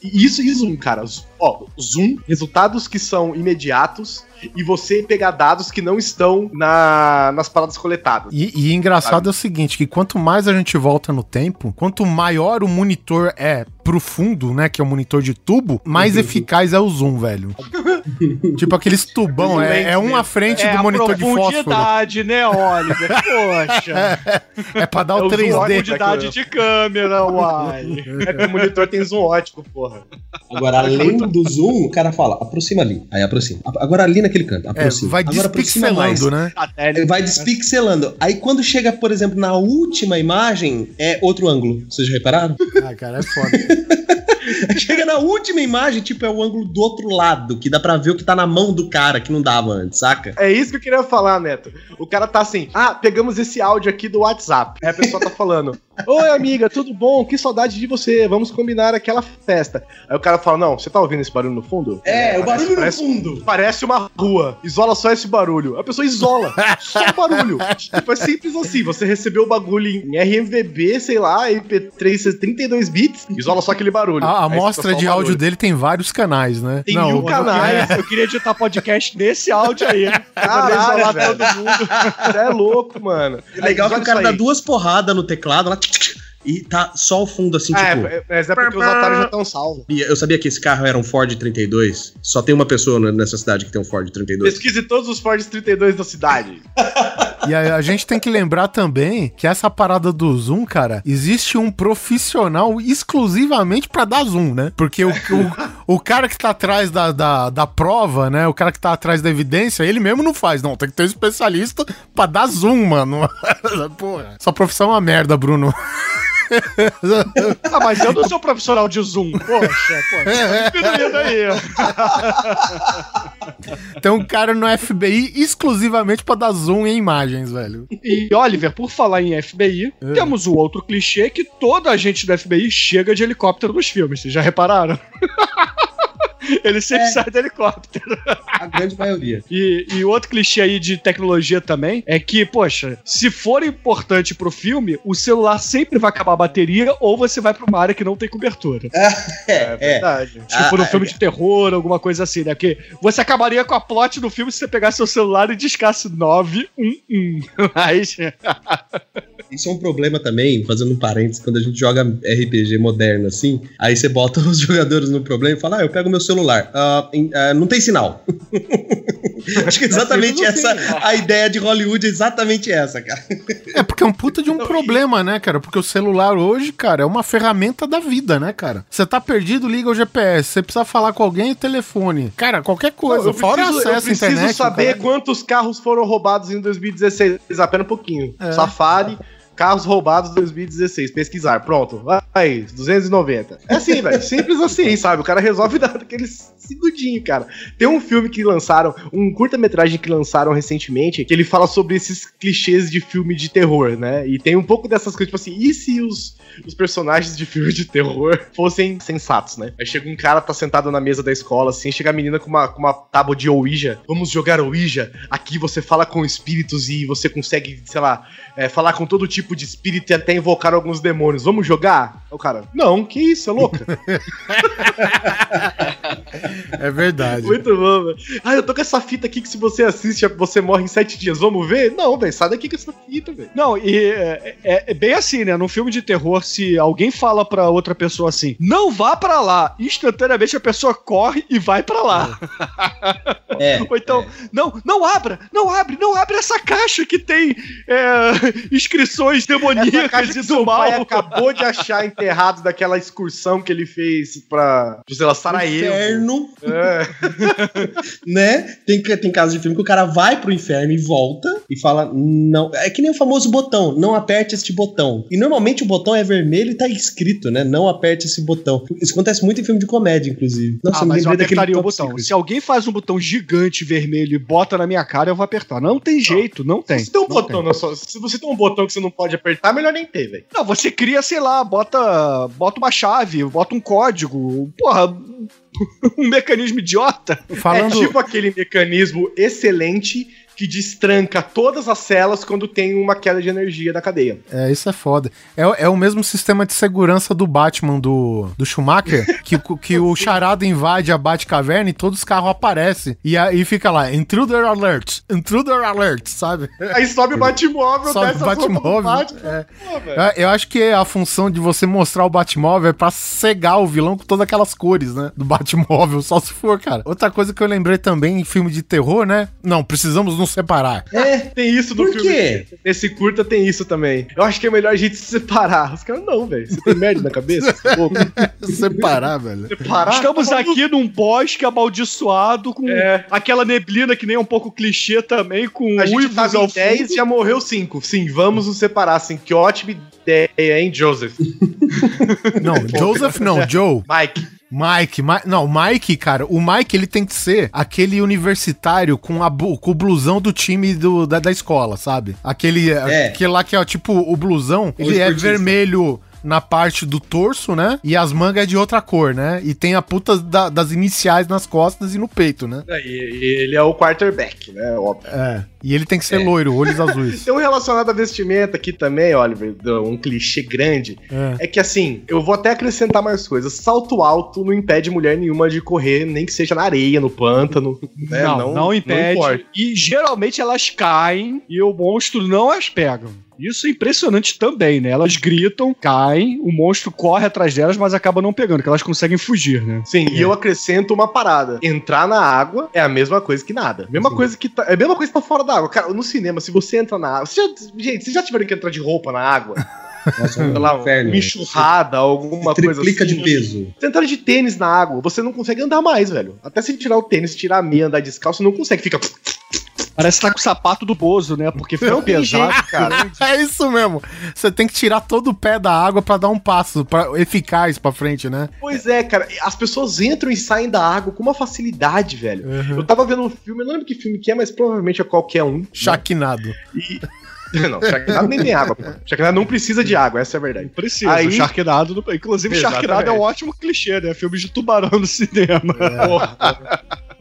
Isso e Zoom, cara. Ó, Zoom, resultados que são imediatos e você pegar dados que não estão na, nas paradas coletadas. E, e engraçado é o seguinte, que quanto mais a gente volta no tempo, quanto maior o monitor é pro fundo, né, que é o monitor de tubo, mais eficaz é o zoom, velho. tipo aqueles tubão, é, é um à frente É do a monitor de fósforo. profundidade, né, Oliver? Poxa. É pra dar o, É o zoom 3D. profundidade de câmera, uai. É que o monitor tem zoom ótico, porra. Agora, além do zoom, o cara fala, aproxima ali. Aí aproxima. Agora ali naquele canto, É, aproxima. vai Agora despixelando, né? Satélite. Vai despixelando. Aí quando chega, por exemplo, na última imagem, é outro ângulo. Vocês já repararam? Ah, cara, é foda. chega na última imagem, tipo, é o ângulo do outro lado, que dá pra ver o que tá na mão do cara, que não dava antes, saca? É isso que eu queria falar, Neto. O cara tá assim, ah, pegamos esse áudio aqui do WhatsApp. Aí a pessoa tá falando, oi amiga, tudo bom? Que saudade de você, vamos combinar aquela festa. Aí o cara fala, não, você tá ouvindo esse barulho no fundo? É, o barulho no parece- fundo. Parece uma rua, isola só esse barulho. A pessoa isola, só o barulho. tipo, é simples assim, você recebeu o bagulho em RMVB, sei lá, MP3, 32 bits, isola só aquele barulho. A fica amostra de áudio barulho. dele tem vários canais, né? Tem mil o- canais. Eu queria editar podcast nesse áudio aí. Caralho, velho. todo mundo. Você é louco, mano. É legal que Aí, o cara dá duas porradas no teclado lá, e tá só o fundo assim, Ah, tipo. é, mas é porque os otários já estão salvos. E eu sabia que esse carro era um Ford 32. Só tem uma pessoa nessa cidade que tem um Ford 32. Pesquise todos os Ford 32 da cidade. E a, a gente tem que lembrar também que essa parada do zoom, cara, existe um profissional exclusivamente pra dar zoom, né? Porque o, o, o cara que tá atrás da, da, da prova, né? O cara que tá atrás da evidência, ele mesmo não faz. Não, tem que ter um especialista pra dar zoom, mano. Porra. Sua profissão é uma merda, Bruno. Ah, mas eu não sou profissional de Zoom. Poxa, poxa. Aí. Tem um cara no FBI exclusivamente pra dar zoom em imagens, velho. E, Oliver, por falar em FBI, É. temos o outro clichê que toda a gente do FBI chega de helicóptero nos filmes. Vocês já repararam? Ele sempre É. sai do helicóptero. A grande maioria. E, e outro clichê aí de tecnologia também é que, poxa, se for importante pro filme, o celular sempre vai acabar a bateria ou você vai pra uma área que não tem cobertura. É, é. Verdade. Tipo Ah, no ah, filme de terror, alguma coisa assim, né? Porque você acabaria com a plot do filme se você pegasse seu celular e discasse 911. Mas. Isso é um problema também, fazendo um parênteses, quando a gente joga RPG moderno assim, aí você bota os jogadores no problema e fala, ah, eu pego meu celular. Ah, em- ah, não tem sinal. Acho que exatamente essa, a ideia de Hollywood é exatamente essa, cara. É porque é um puta de um problema, né, cara? Porque o celular hoje, cara, é uma ferramenta da vida, né, cara? Você tá perdido, liga o GPS. Você precisa falar com alguém, telefone. Cara, qualquer coisa. eu Fora preciso, eu acesso à preciso internet. saber cara. quantos carros foram roubados em 2016. Apenas um pouquinho. É. Safari, carros roubados 2016. Pesquisar. Pronto. Aí, 290. É assim, velho. Simples assim, sabe? O cara resolve daquele segundinho, cara. Tem um filme que lançaram, um curta-metragem que lançaram recentemente, que ele fala sobre esses clichês de filme de terror, né? E tem um pouco dessas coisas, tipo assim, e se os, os personagens de filme de terror fossem sensatos, né? Aí chega um cara, tá sentado na mesa da escola, assim, chega a menina com uma, com uma tábua de Ouija. Vamos jogar Ouija? Aqui você fala com espíritos e você consegue, sei lá, é, falar com todo tipo de espírito e até invocar alguns demônios. Vamos jogar? O cara, não, que isso, é louca. É verdade. Muito bom, velho. Ah, eu tô com essa fita aqui que se você assiste, você morre em sete dias. Vamos ver? Não, velho, sai daqui com essa fita, velho. Não, e é, é- é bem assim, né? Num filme de terror, se alguém fala pra outra pessoa assim, não vá pra lá, instantaneamente a pessoa corre e vai pra lá. É. Ou então, não, não abra, não abre, não abre essa caixa que tem é, inscrições Essa demoníacas caixa e que do seu mal. pai acabou de achar enterrado daquela excursão que ele fez pra, sei lá, Sarajevo. Inferno, É. né? Tem, tem casos de filme que o cara vai pro inferno e volta e fala, não. É que nem o famoso botão, não aperte este botão. E normalmente o botão é vermelho e tá escrito, né? Não aperte esse botão. Isso acontece muito em filme de comédia, inclusive. Nossa, ah, mas eu apertaria o botão. Secret. Se alguém faz um botão gigante vermelho e bota na minha cara, eu vou apertar. Não tem jeito, não tem. Se tem um Não botão tem. sua, se você tem um botão que você não pode apertar, melhor nem ter, velho. Não, você cria, sei lá, bota, bota uma chave, bota um código, porra, um mecanismo idiota. Falando. É tipo aquele mecanismo excelente que destranca todas as celas quando tem uma queda de energia da cadeia. É, isso é foda. É, é o mesmo sistema de segurança do Batman do, do Schumacher, que, que o charada invade a Batcaverna e todos os carros aparecem. E aí fica lá, intruder alert, intruder alert, sabe? Aí sobe o Batmóvel, Sobe o Batmóvel. Batman. É. Pô, velho. É, Eu acho que a função de você mostrar o Batmóvel é pra cegar o vilão com todas aquelas cores, né? Do Batmóvel, só se for, cara. Outra coisa que eu lembrei também em filme de terror, né? Não, precisamos nos separar. É, tem isso no Por filme. quê? Esse curta tem isso também. Eu acho que é melhor a gente se separar. Os caras, não, velho. Você tem merda na cabeça? É separar, velho. Separar? Estamos Tá aqui num bosque amaldiçoado com É. aquela neblina que nem é um pouco clichê também, com A gente tava ao em 10 fundo. e já morreu 5. Sim, vamos nos separar, assim. Que ótima ideia, hein, Joseph? Não, Joseph não, Joe. Mike. Mike, Ma- não, Mike, cara, o Mike ele tem que ser aquele universitário com, a, com o blusão do time do, da, da escola, sabe? Aquele, É. aquele lá que é tipo o blusão, ele é esportista. vermelho na parte do torso, né? E as mangas é de outra cor, né? E tem a puta da- das iniciais nas costas e no peito, né? É, e- Ele é o quarterback, né? Óbvio. É. E ele tem que ser loiro, olhos azuis. Tem um relacionado à vestimenta aqui também, Oliver, um clichê grande. É. É que assim, eu vou até acrescentar mais coisas. Salto alto não impede mulher nenhuma de correr, nem que seja na areia, no pântano. né? Não, não, impede. importa. e geralmente elas caem e o monstro não as pega. Isso é impressionante também, né? Elas gritam, caem, o monstro corre atrás delas, mas acaba não pegando, que elas conseguem fugir, né? Sim, e eu acrescento uma parada. Entrar na água é a mesma coisa que nada. Mesma coisa que tá, é a mesma coisa que tá fora da água. Cara, no cinema, se você entra na água. você já- gente, vocês já tiveram que entrar de roupa na água? Nossa, é Sei lá, inferno. uma enxurrada, alguma coisa Triplica assim. de peso. Você entrar de tênis na água, você não consegue andar mais, velho. Até se tirar o tênis, tirar a meia, andar descalço, você não consegue. Fica. Parece que tá com o sapato do Bozo, né? Porque tem pesado, cara. É isso mesmo. Você tem que tirar todo o pé da água pra dar um passo pra, eficaz pra frente, né? Pois é, cara. As pessoas entram e saem da água com uma facilidade, velho. Uhum. Eu tava vendo um filme, eu não lembro que filme que é, mas provavelmente é qualquer um. Chaquinado. E... Não, Sharknado nem tem água, pô. Sharknado não precisa de água, essa é a verdade. Precisa. Aí- O Sharknado, não- inclusive, Exatamente. Sharknado é um ótimo clichê, né? Filme de tubarão no cinema.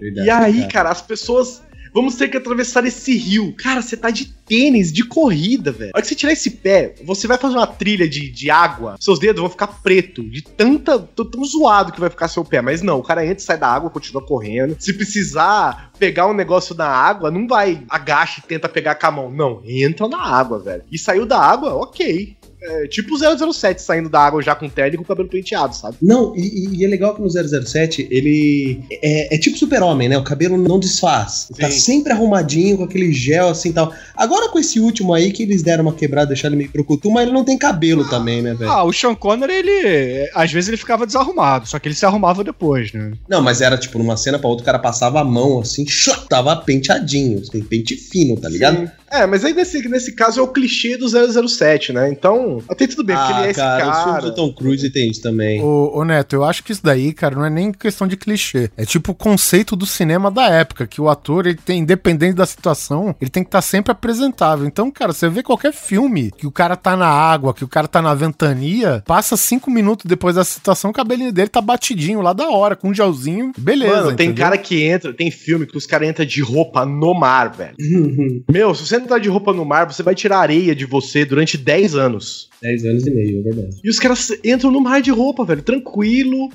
Verdade, E aí, cara, as pessoas. Vamos ter que atravessar esse rio. Cara, você tá de tênis, de corrida, velho. A hora que você tirar esse pé, você vai fazer uma trilha de, de água, seus dedos vão ficar preto, de tanta, tão, tão zoado que vai ficar seu pé. Mas não, o cara entra sai da água, continua correndo. Se precisar pegar um negócio na água, não vai agacha e tenta pegar com a mão. Não, entra na água, velho. E saiu da água, ok. É, tipo o 007 saindo da água já com terno e com o cabelo penteado, sabe? Não, e, e é legal que no 007 ele é, é tipo super-homem, né? O cabelo não desfaz. Tá Sim. sempre arrumadinho, com aquele gel assim e tal. Agora com esse último aí que eles deram uma quebrada, deixaram ele meio procutu, mas ele não tem cabelo também, né, velho? Ah, o Sean Connery, ele. Às vezes ele ficava desarrumado, só que ele se arrumava depois, né? Não, mas era tipo numa cena pra outra, o cara passava a mão assim, tava penteadinho, assim, pente fino, tá ligado? Sim. É, mas aí nesse, nesse caso é o clichê do 007, né? Então, até tudo bem, porque Ah, ele é esse cara, os cara. filmes do Tom Cruise tem isso também. Ô, ô, Neto, eu acho que isso daí, cara, não é nem questão de clichê. É tipo o conceito do cinema da época, que o ator, ele tem, independente da situação, ele tem que estar sempre apresentável. Então, cara, você vê qualquer filme que o cara tá na água, que o cara tá na ventania, passa cinco minutos depois da situação, o cabelinho dele tá batidinho lá da hora, com um gelzinho, beleza. Mano, tem entendeu? cara que entra, tem filme que os caras entram de roupa no mar, velho. Meu, se você entrar de roupa no mar, você vai tirar areia de você durante 10 anos. 10 anos e meio, é verdade. E os caras entram no mar de roupa, velho, tranquilo.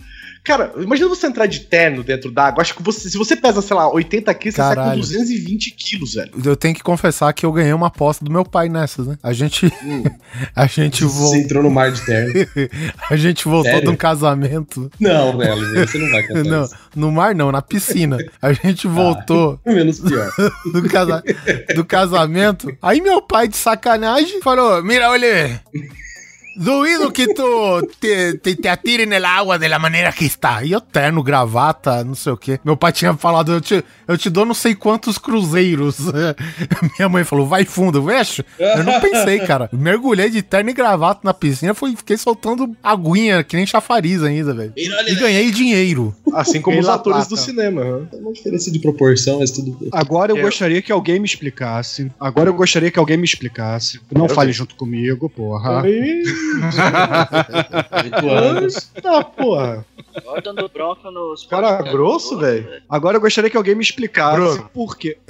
Cara, imagina você entrar de terno dentro d'água. Acho que você, se você pesa, sei lá, 80 quilos, você sai com Caralho. 220 quilos, velho. Eu tenho que confessar que eu ganhei uma aposta do meu pai nessas, né? A gente. Hum. a gente Você voltou. entrou no mar de terno. a gente voltou Sério? de um casamento. Não, velho, você não vai contar Não, isso. no mar não, na piscina. A gente voltou Menos pior. do, casa- do casamento. Aí meu pai, de sacanagem, falou: Mira, olha. Duvido que tu te, te, te atire na água da maneira que está. E eu terno, gravata, não sei o quê. Meu pai tinha falado, eu te, eu te dou não sei quantos cruzeiros. Minha mãe falou, vai fundo, vejo. Eu não pensei, cara. Mergulhei de terno e gravata na piscina, fui, fiquei soltando aguinha, que nem chafariz ainda, velho. E ganhei dinheiro. Assim como E os atores do cinema. É uma diferença de proporção, mas tudo bem. Agora eu, Eu- gostaria que alguém me explicasse. Agora eu gostaria que alguém me explicasse. Não Quero fale ver. junto comigo, porra. Ih, Tá, porra. Agora dando bronca nos. Cara grosso, velho. Agora eu gostaria que alguém me explicasse Bruno. por quê.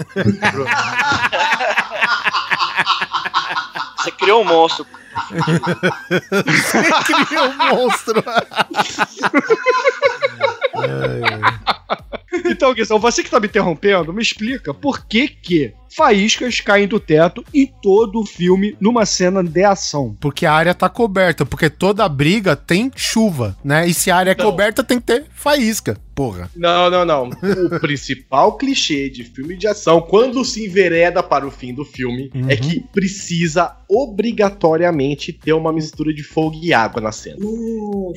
Você criou um monstro. Criou um monstro. Então, Guizão, você que tá me interrompendo, me explica por que que faíscas caem do teto em todo o filme numa cena de ação. Porque a área tá coberta, porque toda briga tem chuva, né? E se a área é coberta, tem que ter faísca, porra. Não, não, não. O principal clichê de filme de ação, quando se envereda para o fim do filme, é que precisa obrigatoriamente ter uma mistura de fogo e água na cena.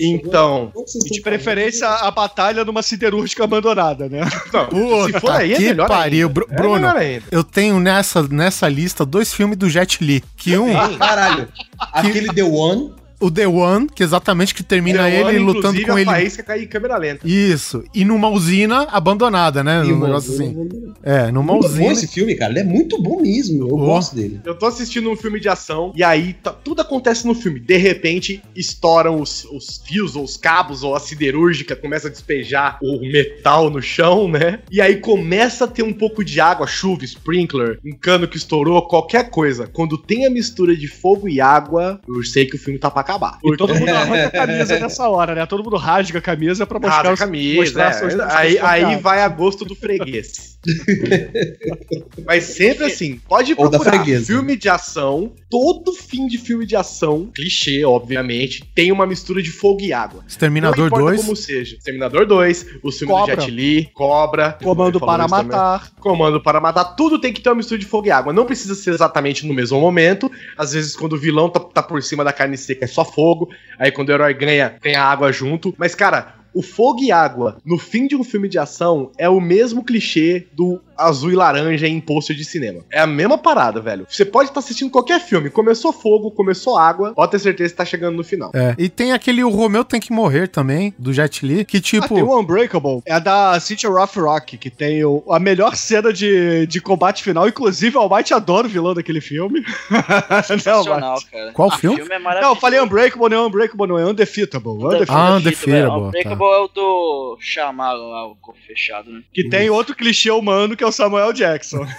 Então, E de preferência a batalha numa siderúrgica abandonada, né? não, se for aí é que melhor pariu. ainda. É Bruno, melhor ainda. eu tenho nessa, nessa lista dois filmes do Jet Li. Que um, Caralho. Aquele The One. O The One, que exatamente que termina The ele One, lutando inclusive, com a ele. faísca cai em câmera lenta. Isso. E numa usina abandonada, né? E Um negócio assim. É, numa Muito bom usina. esse filme, cara. Ele é muito bom mesmo. Eu Oh. gosto dele. Eu tô assistindo um filme de ação e aí tá- tudo acontece no filme. De repente, estouram os, os fios ou os cabos ou a siderúrgica começa a despejar o metal no chão, né? E aí começa a ter um pouco de água, chuva, sprinkler, um cano que estourou, qualquer coisa. Quando tem a mistura de fogo e água, eu sei que o filme tá pra acabar. E todo mundo arranca a camisa nessa hora, né? Todo mundo rasga a camisa pra mostrar Rasga a os- camisa, mostrar é. aí, aí vai a gosto do freguês. Mas sempre assim, pode Ou procurar filme de ação, todo fim de filme de ação, clichê, obviamente, tem uma mistura de fogo e água. Exterminador Não importa 2. como seja. Exterminador 2, o filme Cobra. do Jet Li, Cobra. Comando para matar. Comando para matar, tudo tem que ter uma mistura de fogo e água. Não precisa ser exatamente no mesmo momento. Às vezes, quando o vilão tá, tá por cima da carne seca, é só fogo. Aí, quando o herói ganha, tem a água junto. Mas, cara, o fogo e água no fim de um filme de ação é o mesmo clichê do azul e laranja em pôster de cinema. É a mesma parada, velho. Você pode estar assistindo qualquer filme. Começou fogo, começou água, pode ter certeza que tá chegando no final. É. E tem aquele O Romeu Tem Que Morrer também, do Jet Li, que Ah, tipo. tem o Unbreakable. É a da Cynthia Rough Rock, que tem o- a melhor cena de, de combate final. Inclusive, o Almighty adora o vilão daquele filme. não, Sensacional, cara. Qual O filme? filme é não, eu falei Unbreakable, não é Unbreakable, não é Undefeatable. Undefeatable. Ah, Undefeatable, é. Unbreakable é o do chamado lá, o corpo fechado, né? Que tem outro clichê humano, que é o Samuel Jackson.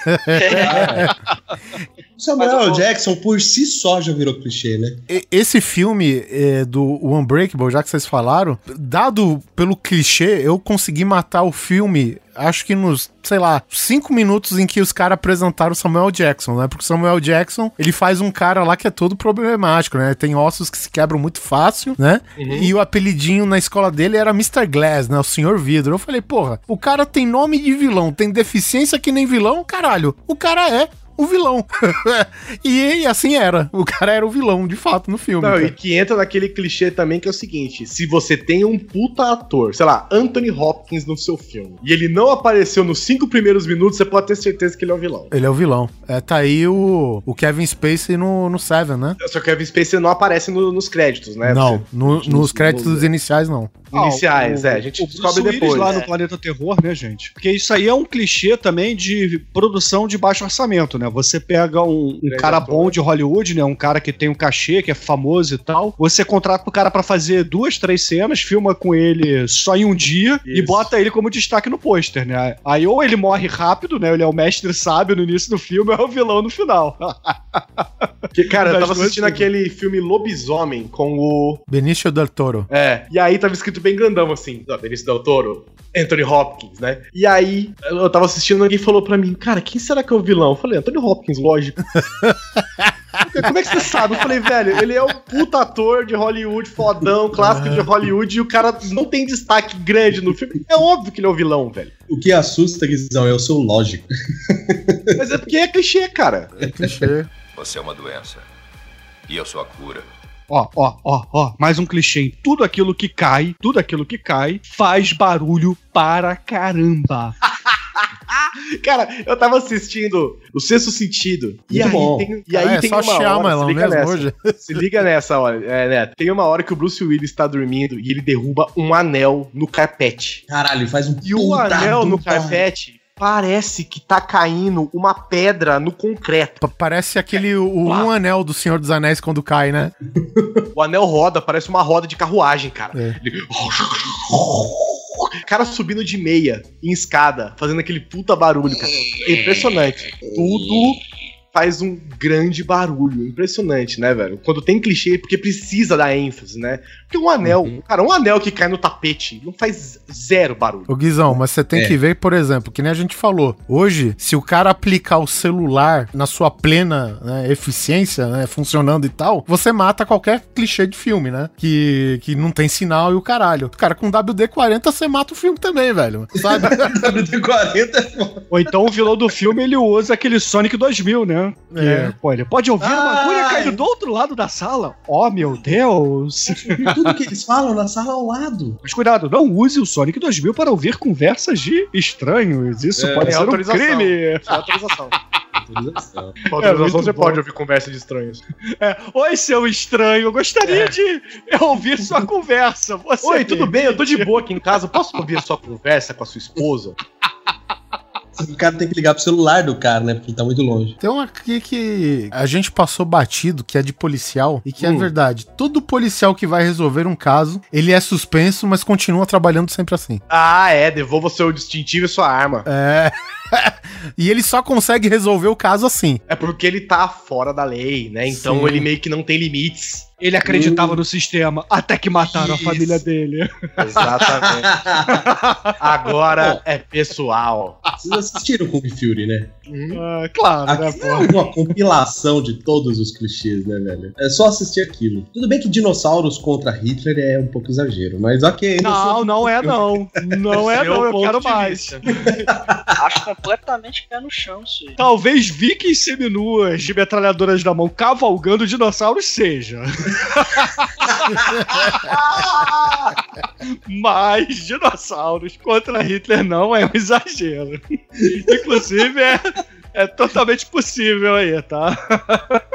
O Samuel Jackson, por si só, já virou clichê, né? Esse filme é, do Unbreakable, já que vocês falaram, dado pelo clichê, eu consegui matar o filme, acho que nos, sei lá, cinco minutos em que os caras apresentaram o Samuel Jackson, né? Porque o Samuel Jackson, ele faz um cara lá que é todo problemático, né? Tem ossos que se quebram muito fácil, né? E o apelidinho na escola dele era Mr. Glass, né? O Senhor Vidro. Eu falei, porra, o cara tem nome de vilão, tem deficiência que nem vilão, caralho. O cara é o vilão. e assim era. O cara era o vilão, de fato, no filme. Não, e que entra naquele clichê também que é o seguinte: se você tem um puta ator, sei lá, Anthony Hopkins no seu filme, e ele não apareceu nos cinco primeiros minutos, você pode ter certeza que ele é o vilão. Ele é o vilão. É, tá aí o, o Kevin Spacey no, no Seven, né? Só que o Kevin Spacey não aparece no- nos créditos, né? não, Você- no- nos créditos iniciais não. Iniciais, Ah, o- é, a gente o descobre Bruce Willis depois. lá É. no Planeta Terror, né, gente? Porque isso aí é um clichê também de produção de baixo orçamento, né? Você pega um, um cara ator. bom de Hollywood, né? Um cara que tem um cachê, que é famoso e tal. Você contrata o cara pra fazer duas, três cenas, filma com ele só em um dia e Isso. bota ele como destaque no pôster, né? Aí ou ele morre rápido, né? Ele é o mestre sábio no início do filme, ou é o vilão no final. Que, cara, eu tava assistindo coisas. aquele filme Lobisomem com o. Benicio del Toro. É, e aí tava escrito bem grandão assim, Benício Del Toro, Anthony Hopkins, né? E aí eu tava assistindo e alguém falou pra mim, cara, quem será que é o vilão? Eu falei, Anthony Hopkins, lógico. Como é que você sabe? Eu falei, velho, ele é um puta ator de Hollywood, fodão, clássico de Hollywood, e o cara não tem destaque grande no filme. É óbvio que ele é o vilão, velho. O que assusta, Guizão, é o seu lógico. Mas é porque é clichê, cara. É clichê. Você é uma doença. E eu sou a cura. Ó, ó, ó, ó, mais um clichê. Tudo aquilo que cai, tudo aquilo que cai, faz barulho para caramba. Cara, eu tava assistindo O Sexto Sentido. E Muito aí bom. tem, e aí é tem só uma hora, se liga mesmo nessa. hoje. Se liga nessa, olha, é, Neto. Tem uma hora que o Bruce Willis tá dormindo e ele derruba um anel no carpete. Caralho, faz um E o anel no carpete parece que tá caindo uma pedra no concreto. Pa- Parece aquele o, o um anel do Senhor dos Anéis quando cai, né? O anel roda, parece uma roda de carruagem, cara. É. Ele- Cara subindo de meia em escada, fazendo aquele puta barulho, cara. É impressionante. Tudo faz um grande barulho. Impressionante, né, velho? Quando tem clichê, porque precisa dar ênfase, né? Porque um anel, cara, um anel que cai no tapete não faz zero barulho. Ô Guizão, mas você tem É. que ver, por exemplo, que nem a gente falou. Hoje, se o cara aplicar o celular na sua plena né, eficiência, né, funcionando e tal, você mata qualquer clichê de filme, né? Que, que não tem sinal e o caralho. Cara, com WD-40 você mata o filme também, velho. Sabe? WD-40 é foda. Ou então o vilão do filme ele usa aquele Sonic 2000, né? Que, É. Pô, ele pode ouvir uma Ai. agulha caindo do outro lado da sala. Oh, meu Deus! Tudo que eles falam na sala ao lado. Mas cuidado, não use o Sonic 2000 para ouvir conversas de estranhos. Isso É, pode é ser um crime. Sem autorização. Autorização. Com autorização muito você bom. pode ouvir conversa de estranhos. É, Oi, seu estranho, eu gostaria de ouvir sua conversa. Você Oi, tudo bem? Eu tô de boa aqui em casa. Posso ouvir a sua conversa com a sua esposa? O cara tem que ligar pro celular do cara, né? Porque ele tá muito longe. Tem um aqui que a gente passou batido, que é de policial, e que é Hum. verdade. Todo policial que vai resolver um caso, ele é suspenso, mas continua trabalhando sempre assim. Ah, é. Devolva o seu distintivo e sua arma. É. e ele só consegue resolver o caso assim. É porque ele tá fora da lei, né? Então Sim. ele meio que não tem limites. Ele acreditava no sistema até que mataram Isso. a família dele. Exatamente. Agora é pessoal. Vocês assistiram Kung Fury, né? Ah, claro, né, Aqui pô? é uma compilação de todos os clichês, né, velho? É só assistir aquilo. Tudo bem que dinossauros contra Hitler é um pouco exagero, mas ok. Não, não é não. Não é Seu não, eu quero mais. Acho completamente pé no chão aí. Talvez vikings seminuas de metralhadoras na mão cavalgando dinossauros seja. Mas dinossauros contra Hitler não é um exagero. Inclusive é, é totalmente possível aí, tá?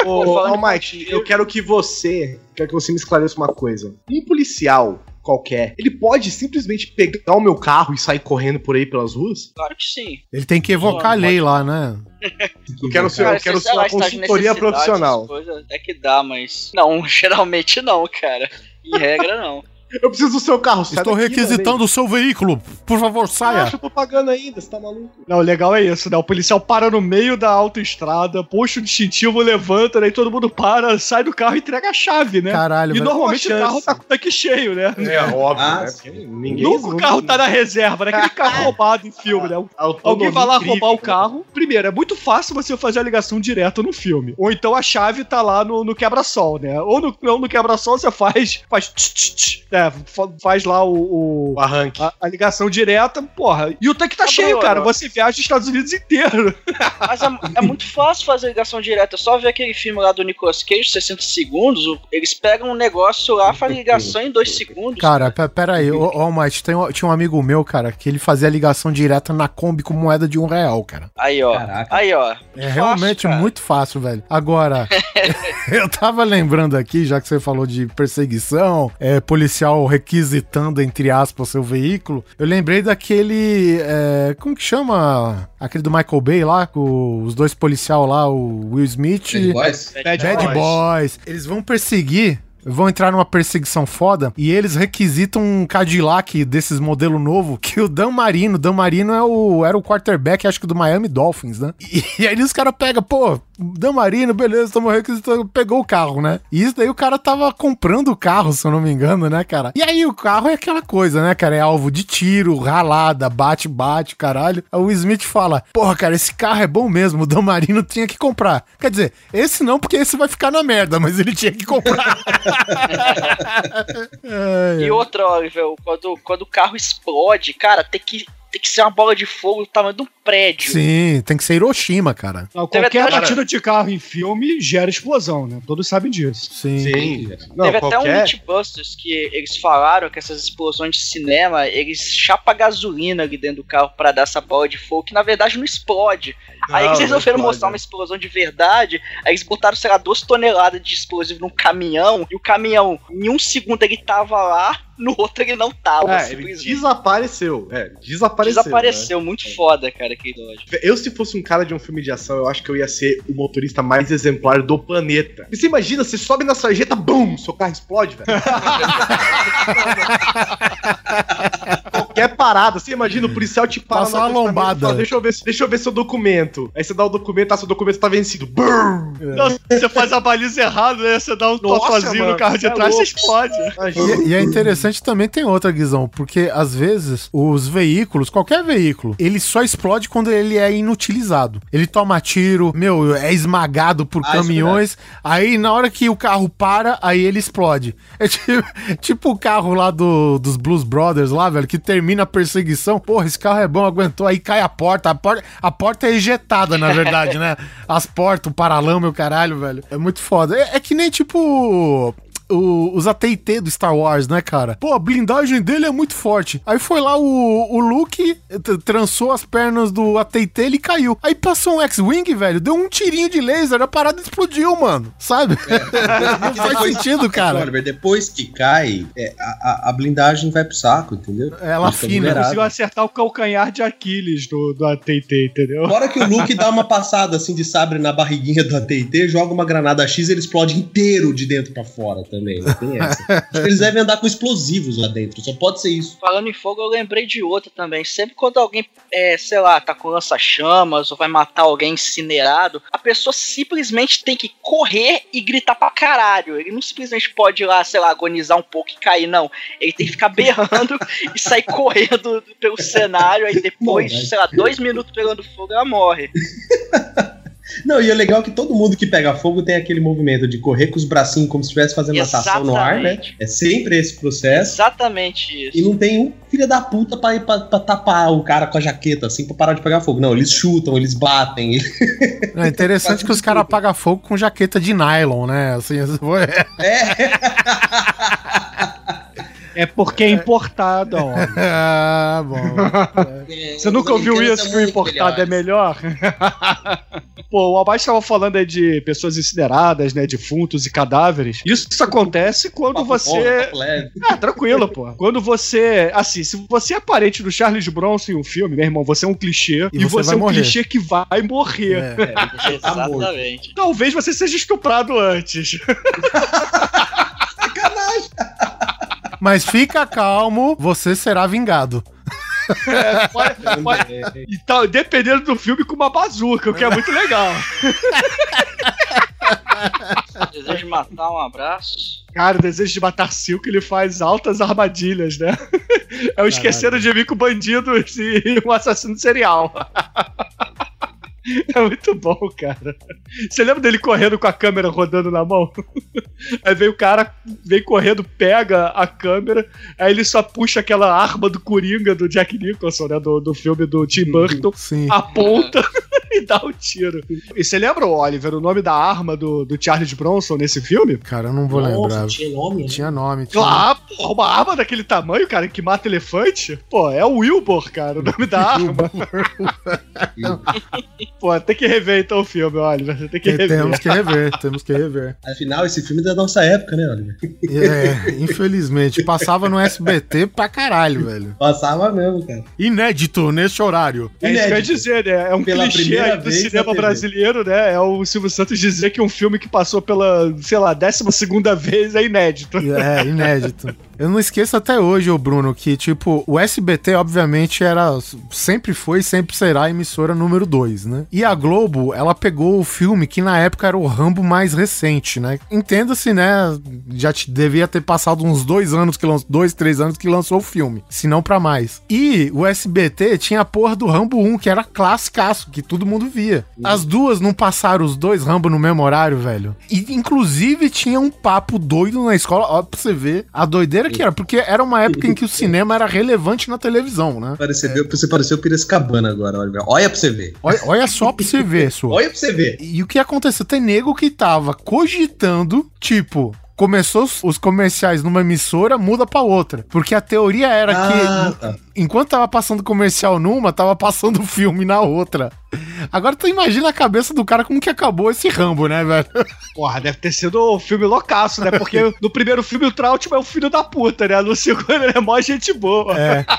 Ô, Almighty, de eu quero que você. Quero que você me esclareça uma coisa. Um policial qualquer, ele pode simplesmente pegar o meu carro e sair correndo por aí pelas ruas? Claro que sim. Ele tem que evocar a lei lá, né? Eu quero ser, eu Cara, quero sei ser uma consultoria profissional. coisas Até que dá, mas. Não, geralmente não, cara. Em regra, não. Eu preciso do seu carro, sai Estou daqui, requisitando o seu veículo. Por favor, saia. Acha, eu tô pagando ainda, você tá maluco? Não, o legal é isso, né? O policial para no meio da autoestrada, puxa o distintivo, levanta, aí todo mundo para, sai do carro e entrega a chave, né? Caralho, e normalmente o carro tá com tanque cheio, né? É óbvio, Ah, né? Porque ninguém. Nunca o carro tá na reserva, né? Aquele carro roubado em filme, né? Alguém vai lá roubar o carro. Primeiro, é muito fácil você fazer a ligação direta no filme. Ou então a chave tá lá no, no quebra-sol, né? Ou no, não, no quebra-sol você faz. Faz. tch, tch, tch, né? Fa- Faz lá o. o- O arranque. a, a ligação direta, porra. E o tanque tá Tá cheio, cara. Você viaja os Estados Unidos inteiro. Mas é, é muito fácil fazer ligação direta. É só ver aquele filme lá do Nicolas Cage, 60 segundos. Eles pegam um negócio lá, fazem ligação em 2 segundos. Cara, pe- pera aí, ô, ô Almighty, tem um- tinha um amigo meu, cara, que ele fazia ligação direta na Kombi com moeda de um real, cara. Aí, ó. Caraca. Aí, ó. É Fácil, realmente cara. muito fácil, velho. Agora, eu tava lembrando aqui, já que você falou de perseguição, é, policial requisitando, entre aspas, seu veículo, eu lembrei daquele. é, como que chama? Aquele do Michael Bay lá, com os dois policial lá, o Will Smith. Bad Boys? Bad Bad Boys. Boys. Eles vão perseguir. Vão entrar numa perseguição foda e eles requisitam um Cadillac desses modelo novo que o Dan Marino, Dan Marino é o, era o quarterback, acho que do Miami Dolphins, né? E, e aí os caras pegam, pô, Dan Marino, beleza, estamos requisitando, pegou o carro, né? E isso daí o cara tava comprando o carro, se eu não me engano, né, cara? E aí o carro é aquela coisa, né, cara? É alvo de tiro, ralada, bate, bate, caralho. Aí o Smith fala, porra, cara, esse carro é bom mesmo, o Dan Marino tinha que comprar. Quer dizer, esse não, porque esse vai ficar na merda, mas ele tinha que comprar. É, E outra, Oliver, quando, quando o carro explode, cara, tem que, tem que ser uma bola de fogo do tamanho de um prédio. Sim, tem que ser Hiroshima, cara. Não, qualquer até- batida de carro em filme gera explosão, né? Todos sabem disso. Sim. Sim. Não, Teve até um qualquer... Mythbusters que eles falaram que essas explosões de cinema, eles chapam gasolina ali dentro do carro pra dar essa bola de fogo, que na verdade não explode. aí Não, eles não resolveram mostrar né? uma explosão de verdade, aí eles botaram, sei lá, duas toneladas de explosivo num caminhão, e o caminhão, em um segundo ele tava lá, no outro ele não tava. É, ele desapareceu. É, desapareceu. Desapareceu, muito foda, cara, aquele dodge. né? Eu, se fosse um cara de um filme de ação, eu acho que eu ia ser o motorista mais exemplar do planeta. E você imagina, você sobe na sarjeta, bum, seu carro explode, velho. Qualquer parada, você imagina o policial te para Passa uma lombada. fala, deixa eu ver, deixa eu ver seu documento. Aí você dá o documento, ah, seu documento tá vencido. Não, você faz a baliza errada, né? Você dá um mano, no carro de é trás, você louco. explode. E, e é interessante também tem outra, Guizão, porque às vezes os veículos, qualquer veículo, ele só explode quando ele é inutilizado. Ele toma tiro, meu, é esmagado por Ah, é caminhões, aí na hora que o carro para, aí ele explode. É tipo, tipo o carro lá do, dos Blues Brothers lá, velho, que termina a perseguição. Porra, esse carro é bom, aguentou, aí cai a porta, a porta, a porta é ejetada, na verdade, né? As portas, o paralama o caralho, velho. É muito foda. É, é que nem tipo o- os AT&T do Star Wars, né, cara? Pô, a blindagem dele é muito forte. Aí foi lá o, o Luke, trançou as pernas do AT&T, ele caiu. Aí passou um X-Wing, velho, deu um tirinho de laser, a parada explodiu, mano. Sabe? Não faz Depois- sentido, cara. Oliver, depois que cai, é, a, a- blindagem vai pro saco, entendeu? Ela ficam afina. vulneráveis. Conseguiu acertar o calcanhar de Aquiles do, do AT&T, entendeu? Fora que o Luke dá uma passada assim de sabre na barriguinha do AT&T, joga uma granada X e ele explode inteiro de dentro pra fora também. Não tem essa. Acho que eles devem andar com explosivos lá dentro. Só pode ser isso. Falando em fogo, eu lembrei de outra também. Sempre quando alguém, é, sei lá, tá com lança-chamas ou vai matar alguém incinerado, a pessoa simplesmente tem que correr e gritar pra caralho. Ele não simplesmente pode ir lá, sei lá, agonizar um pouco e cair, não. Ele tem que ficar berrando e sair correndo pelo cenário. Aí depois, sei lá, dois minutos pegando fogo, ela morre. Não, e é legal que todo mundo que pega fogo tem aquele movimento de correr com os bracinhos como se estivesse fazendo natação no ar, né? É sempre esse processo. Exatamente isso. E não tem um filho da puta pra, ir pra, pra tapar o cara com a jaqueta, assim, pra parar de pegar fogo. Não, eles chutam, eles batem. É interessante que os caras apagam fogo com jaqueta de nylon, né? Assim, É porque é importado, ó. ah, bom. Você nunca ouviu isso que o importado é melhor? Pô, o Abaixo estava falando aí de pessoas incineradas, né? Defuntos e cadáveres. Isso, isso acontece quando Papo você. bom. Ah, tranquilo, pô. Quando você. Assim, se você é parente do Charles Bronson em um filme, meu irmão, você é um clichê. E E, você você, vai é um morrer. clichê que vai morrer. É. tá morto. Exatamente. Talvez você seja estuprado antes. Mas fica calmo, você será vingado. É, pode- pode- Então, dependendo do filme, com uma bazuca, o que é muito legal. Desejo matar, um abraço. Cara, o desejo de matar Silco, ele faz altas armadilhas, né? É o esqueceram de mim com bandidos e um assassino serial. É muito bom, cara. Você lembra dele correndo com a câmera rodando na mão? Aí vem o cara, vem correndo, pega a câmera, aí ele só puxa aquela arma do Coringa do Jack Nicholson, né? Do, do filme do Tim Burton, Sim. aponta e dá o tiro. E você lembra, Oliver, o nome da arma do, do Charles Bronson nesse filme? Cara, eu não vou Nossa, lembrar. tinha nome, né? Tinha nome. Tinha... Claro, porra, uma arma daquele tamanho, cara, que mata elefante? Pô, é o Wilbur, cara, o nome da arma. Pô, tem que rever então o filme, Oliver. Você tem que rever. Temos que rever, temos que rever. Afinal, esse filme é da nossa época, né, Oliver? É, infelizmente. Passava no SBT pra caralho, velho. Passava mesmo, cara. Inédito nesse horário. É isso que eu ia dizer, né? É um Pela clichê primeira aí do cinema brasileiro, né? É o Silvio Santos dizer que um filme que passou pela, sei lá, décima segunda vez é inédito. É, inédito. Eu não esqueço até hoje, ô Bruno, que, tipo, o SBT, obviamente, era. Sempre foi e sempre será a emissora número 2, né? E a Globo, ela pegou o filme que na época era o Rambo mais recente, né? Entenda-se, né? Já te- devia ter passado uns dois anos que lançou. Dois, três anos que lançou o filme. Se não pra mais. E o SBT tinha a porra do Rambo 1, que era classicaço, que todo mundo via. As duas não passaram os dois Rambo no mesmo horário, velho. E, inclusive, tinha um papo doido na escola, ó, pra você ver a doideira que era, porque era uma época em que o cinema era relevante na televisão, né? Pareceu, Você pareceu Piracicabana agora, Oliver. Olha pra você ver. Olha, olha só pra você ver, sua. Olha pra você ver. E o que aconteceu? Tem nego que tava cogitando, tipo, começou os- comerciais numa emissora, muda pra outra. Porque a teoria era Ah, que tá. enquanto tava passando comercial numa, tava passando filme na outra. Agora tu imagina a cabeça do cara como que acabou esse Rambo, né, velho? Porra, deve ter sido o filme loucaço, né? Porque no primeiro filme o Trautmann é o filho da puta, né? No segundo ele é mó gente boa. É.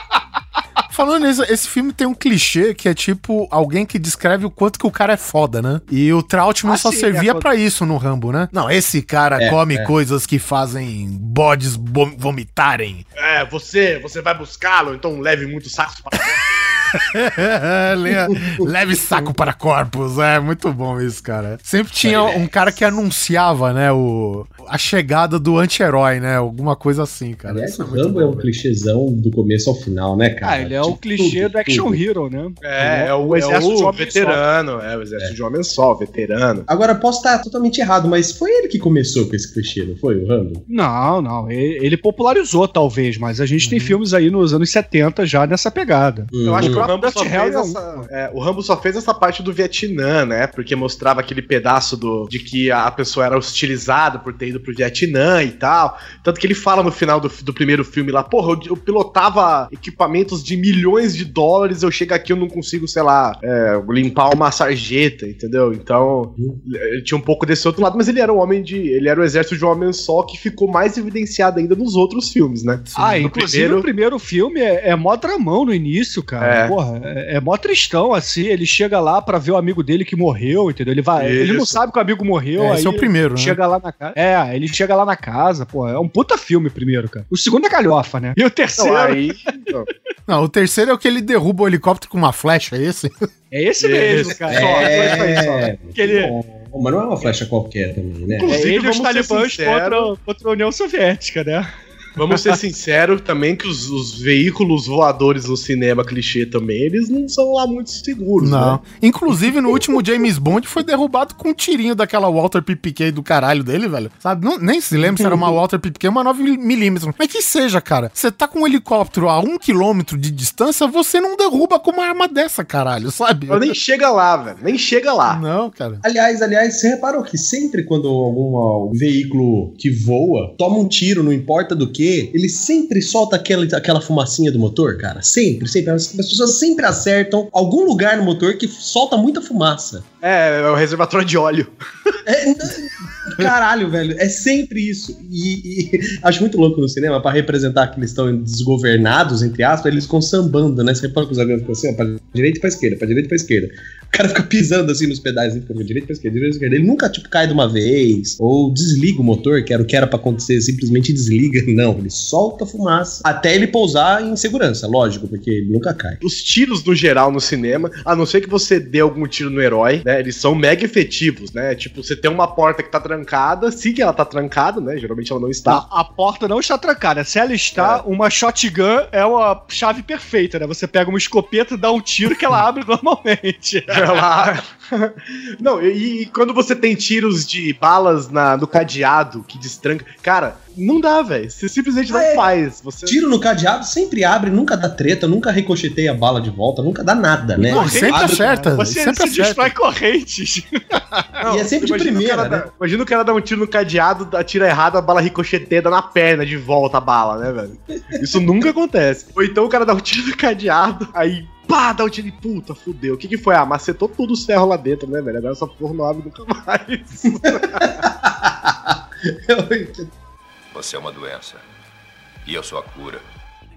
Falando nisso, esse filme tem um clichê que é tipo alguém que descreve o quanto que o cara é foda, né? E o Trautmann Ah, só sim, servia é, pra isso no Rambo, né? Não, esse cara É, come é. coisas que fazem bodes vom- vomitarem. É, você, você vai buscá-lo, então leve muitos sacos para Le- Leve saco para corpos. É muito bom isso, cara. Sempre tinha um cara que anunciava, né, o, a chegada do anti-herói, né? Alguma coisa assim, cara. Aliás, o é muito Rambo é um clichêzão do começo ao final, né, cara? Ah, ele é o Tipo, clichê tudo, do action tudo. hero, né? É, é o, o exército é de o homem veterano, é o exército de homem só, veterano. Agora, posso estar totalmente errado, mas foi ele que começou com esse clichê, não foi, o Rambo? Não, não. Ele, ele popularizou, talvez, mas a gente Uhum. tem filmes aí nos anos 70 já nessa pegada. Eu acho que o Rambo, só fez é um- essa, é, o Rambo só fez essa parte do Vietnã, né? Porque mostrava aquele pedaço do, de que a pessoa era hostilizada por ter ido pro Vietnã e tal. Tanto que ele fala no final do, do primeiro filme lá, porra, eu, eu pilotava equipamentos de milhões de dólares, eu chego aqui eu não consigo, sei lá, é, limpar uma sarjeta, entendeu? Então, ele tinha um pouco desse outro lado, mas ele era um homem de. Ele era o exército de um homem só que ficou mais evidenciado ainda nos outros filmes, né? ah, No inclusive primeiro- o primeiro filme é, é mó dramão no início, cara. É. Porra, é, é mó tristão, assim. Ele chega lá pra ver o amigo dele que morreu, entendeu? Ele vai. Ele não Isso. sabe que o amigo morreu. É, aí esse é o primeiro, né? Chega lá na casa. É, ele chega lá na casa, pô. É um puta filme primeiro, cara. O segundo é galhofa, né? E o terceiro. Então, aí. Não, o terceiro é o que ele derruba o helicóptero com uma flecha, é esse? É esse mesmo, cara. É, Aquele- Bom, mas não é uma flecha qualquer também, né? É Inclusive, ele e os talibãs contra, contra a União Soviética, né? Vamos ser sinceros também que os, os veículos voadores no cinema clichê também, eles não são lá muito seguros, Não. né? Inclusive, no último James Bond foi derrubado com um tirinho daquela Walter PPK do caralho dele, velho. Sabe? Não- nem se lembra se era uma Walter PPK ou uma 9mm. Mas que seja, cara. Você tá com um helicóptero a um quilômetro de distância, você não derruba com uma arma dessa, caralho, sabe? Eu nem chega lá, velho. Nem chega lá. Não, cara. Aliás, aliás, você reparou que sempre quando algum veículo que voa toma um tiro, não importa do que, ele sempre solta aquela, aquela fumacinha do motor, cara. Sempre, sempre. As pessoas sempre acertam algum lugar no motor que solta muita fumaça. É, é o reservatório de óleo. É, caralho, velho. É sempre isso. E, e acho muito louco no cinema, pra representar que eles estão desgovernados, entre aspas, eles ficam sambando, né? Você repara que os aviões ficam assim, ó, pra direita e pra esquerda, pra direita e pra esquerda. O cara fica pisando assim nos pedais, assim, fica pra direita e pra esquerda, direita e pra esquerda. Ele nunca, tipo, cai de uma vez, ou desliga o motor, que era o que era pra acontecer, simplesmente desliga. Não, ele solta fumaça até ele pousar em segurança, lógico, porque ele nunca cai. Os tiros no geral no cinema, a não ser que você dê algum tiro no herói, né? Eles são mega efetivos, né? Tipo, você tem uma porta que tá trancada, sim que ela tá trancada, né? Geralmente ela não está. A, a porta não está trancada. Se ela está, uma shotgun é uma chave perfeita, né? Você pega uma escopeta, dá um tiro que ela abre normalmente. Ela... Não, e, e quando você tem tiros de balas na, no cadeado que destranca. Cara, não dá, velho. Você simplesmente não Ah, é. faz. Você... Tiro no cadeado sempre abre, nunca dá treta, nunca recocheteia a bala de volta, nunca dá nada, né? Não, sempre Abre- acerta. Você sempre se acerta. destrói correntes. Não, E é sempre de o primeira, cara né? dar- Imagina o cara dar um tiro no cadeado, atira errado, a bala ricocheteia dá na perna de volta a bala, né, velho? Isso nunca acontece. Ou então o cara dá um tiro no cadeado, aí pá, dá um tiro e puta, fudeu. O que que foi? Ah, macetou tudo os ferros lá dentro, né, velho? Agora essa porra não abre nunca mais. Você é uma doença. E eu sou a cura.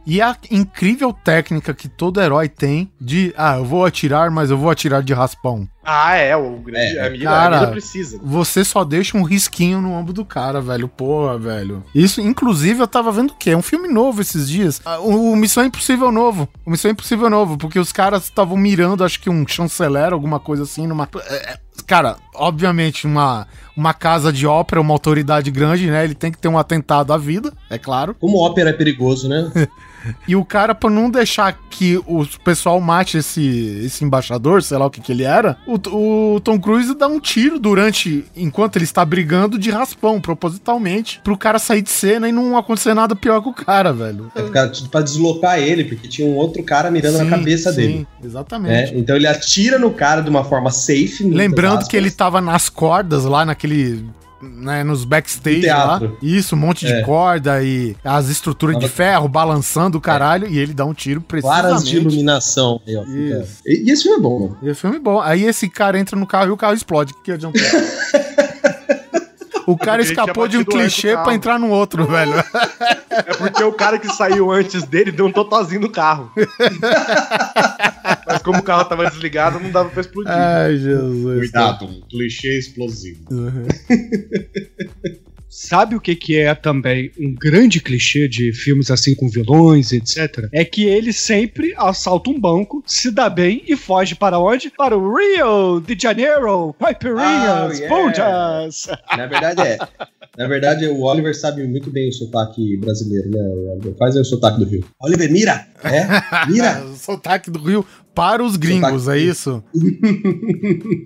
E a incrível técnica que todo herói tem de, ah, eu vou atirar, mas eu vou atirar de raspão. Ah, é, o grande. É, a cara. a precisa. Você só deixa um risquinho no ombro do cara, velho. Porra, velho. Isso, inclusive, eu tava vendo o quê? É um filme novo esses dias. Ah, O, o Missão Impossível novo. O Missão Impossível novo, porque os caras estavam mirando, acho que um chanceler, alguma coisa assim, numa. é, é, Cara, obviamente, uma, uma casa de ópera, uma autoridade grande, né? Ele tem que ter um atentado à vida, é claro. Como ópera é perigoso, né? E o cara, pra não deixar que o pessoal mate esse, esse embaixador, sei lá o que que ele era, o, o Tom Cruise dá um tiro durante, enquanto ele está brigando, de raspão, propositalmente, pro cara sair de cena e não acontecer nada pior com o cara, velho. É pra, deslocar ele, porque tinha um outro cara mirando Sim, na cabeça sim, dele. Exatamente. né? Então ele atira no cara de uma forma safe. Lembrando que ele tava nas cordas lá naquele né, nos backstage lá. Isso, um monte de É. corda e as estruturas de ferro balançando o caralho e ele dá um tiro Claras de precisamente. iluminação. E, e esse filme é bom, mano. E o filme é bom. Aí esse cara entra no carro e o carro explode. O que, que adiantou? O cara escapou de um clichê pra entrar no outro, velho. É porque o cara que saiu antes dele deu um totozinho no carro. Mas como o carro tava desligado, não dava pra explodir. Ai, Jesus. Cuidado, um clichê explosivo. Sabe o que, que é também um grande clichê de filmes assim com vilões, etc? É que ele sempre assalta um banco, se dá bem e foge para onde? Para o Rio de Janeiro, Caipirinhas, Oh, yeah. Ponjas. Na verdade é. Na verdade, o Oliver sabe muito bem o sotaque brasileiro, né? O Oliver faz aí o sotaque do Rio. Oliver, mira! É? Mira! O sotaque do Rio para os gringos, Sotaque- é isso?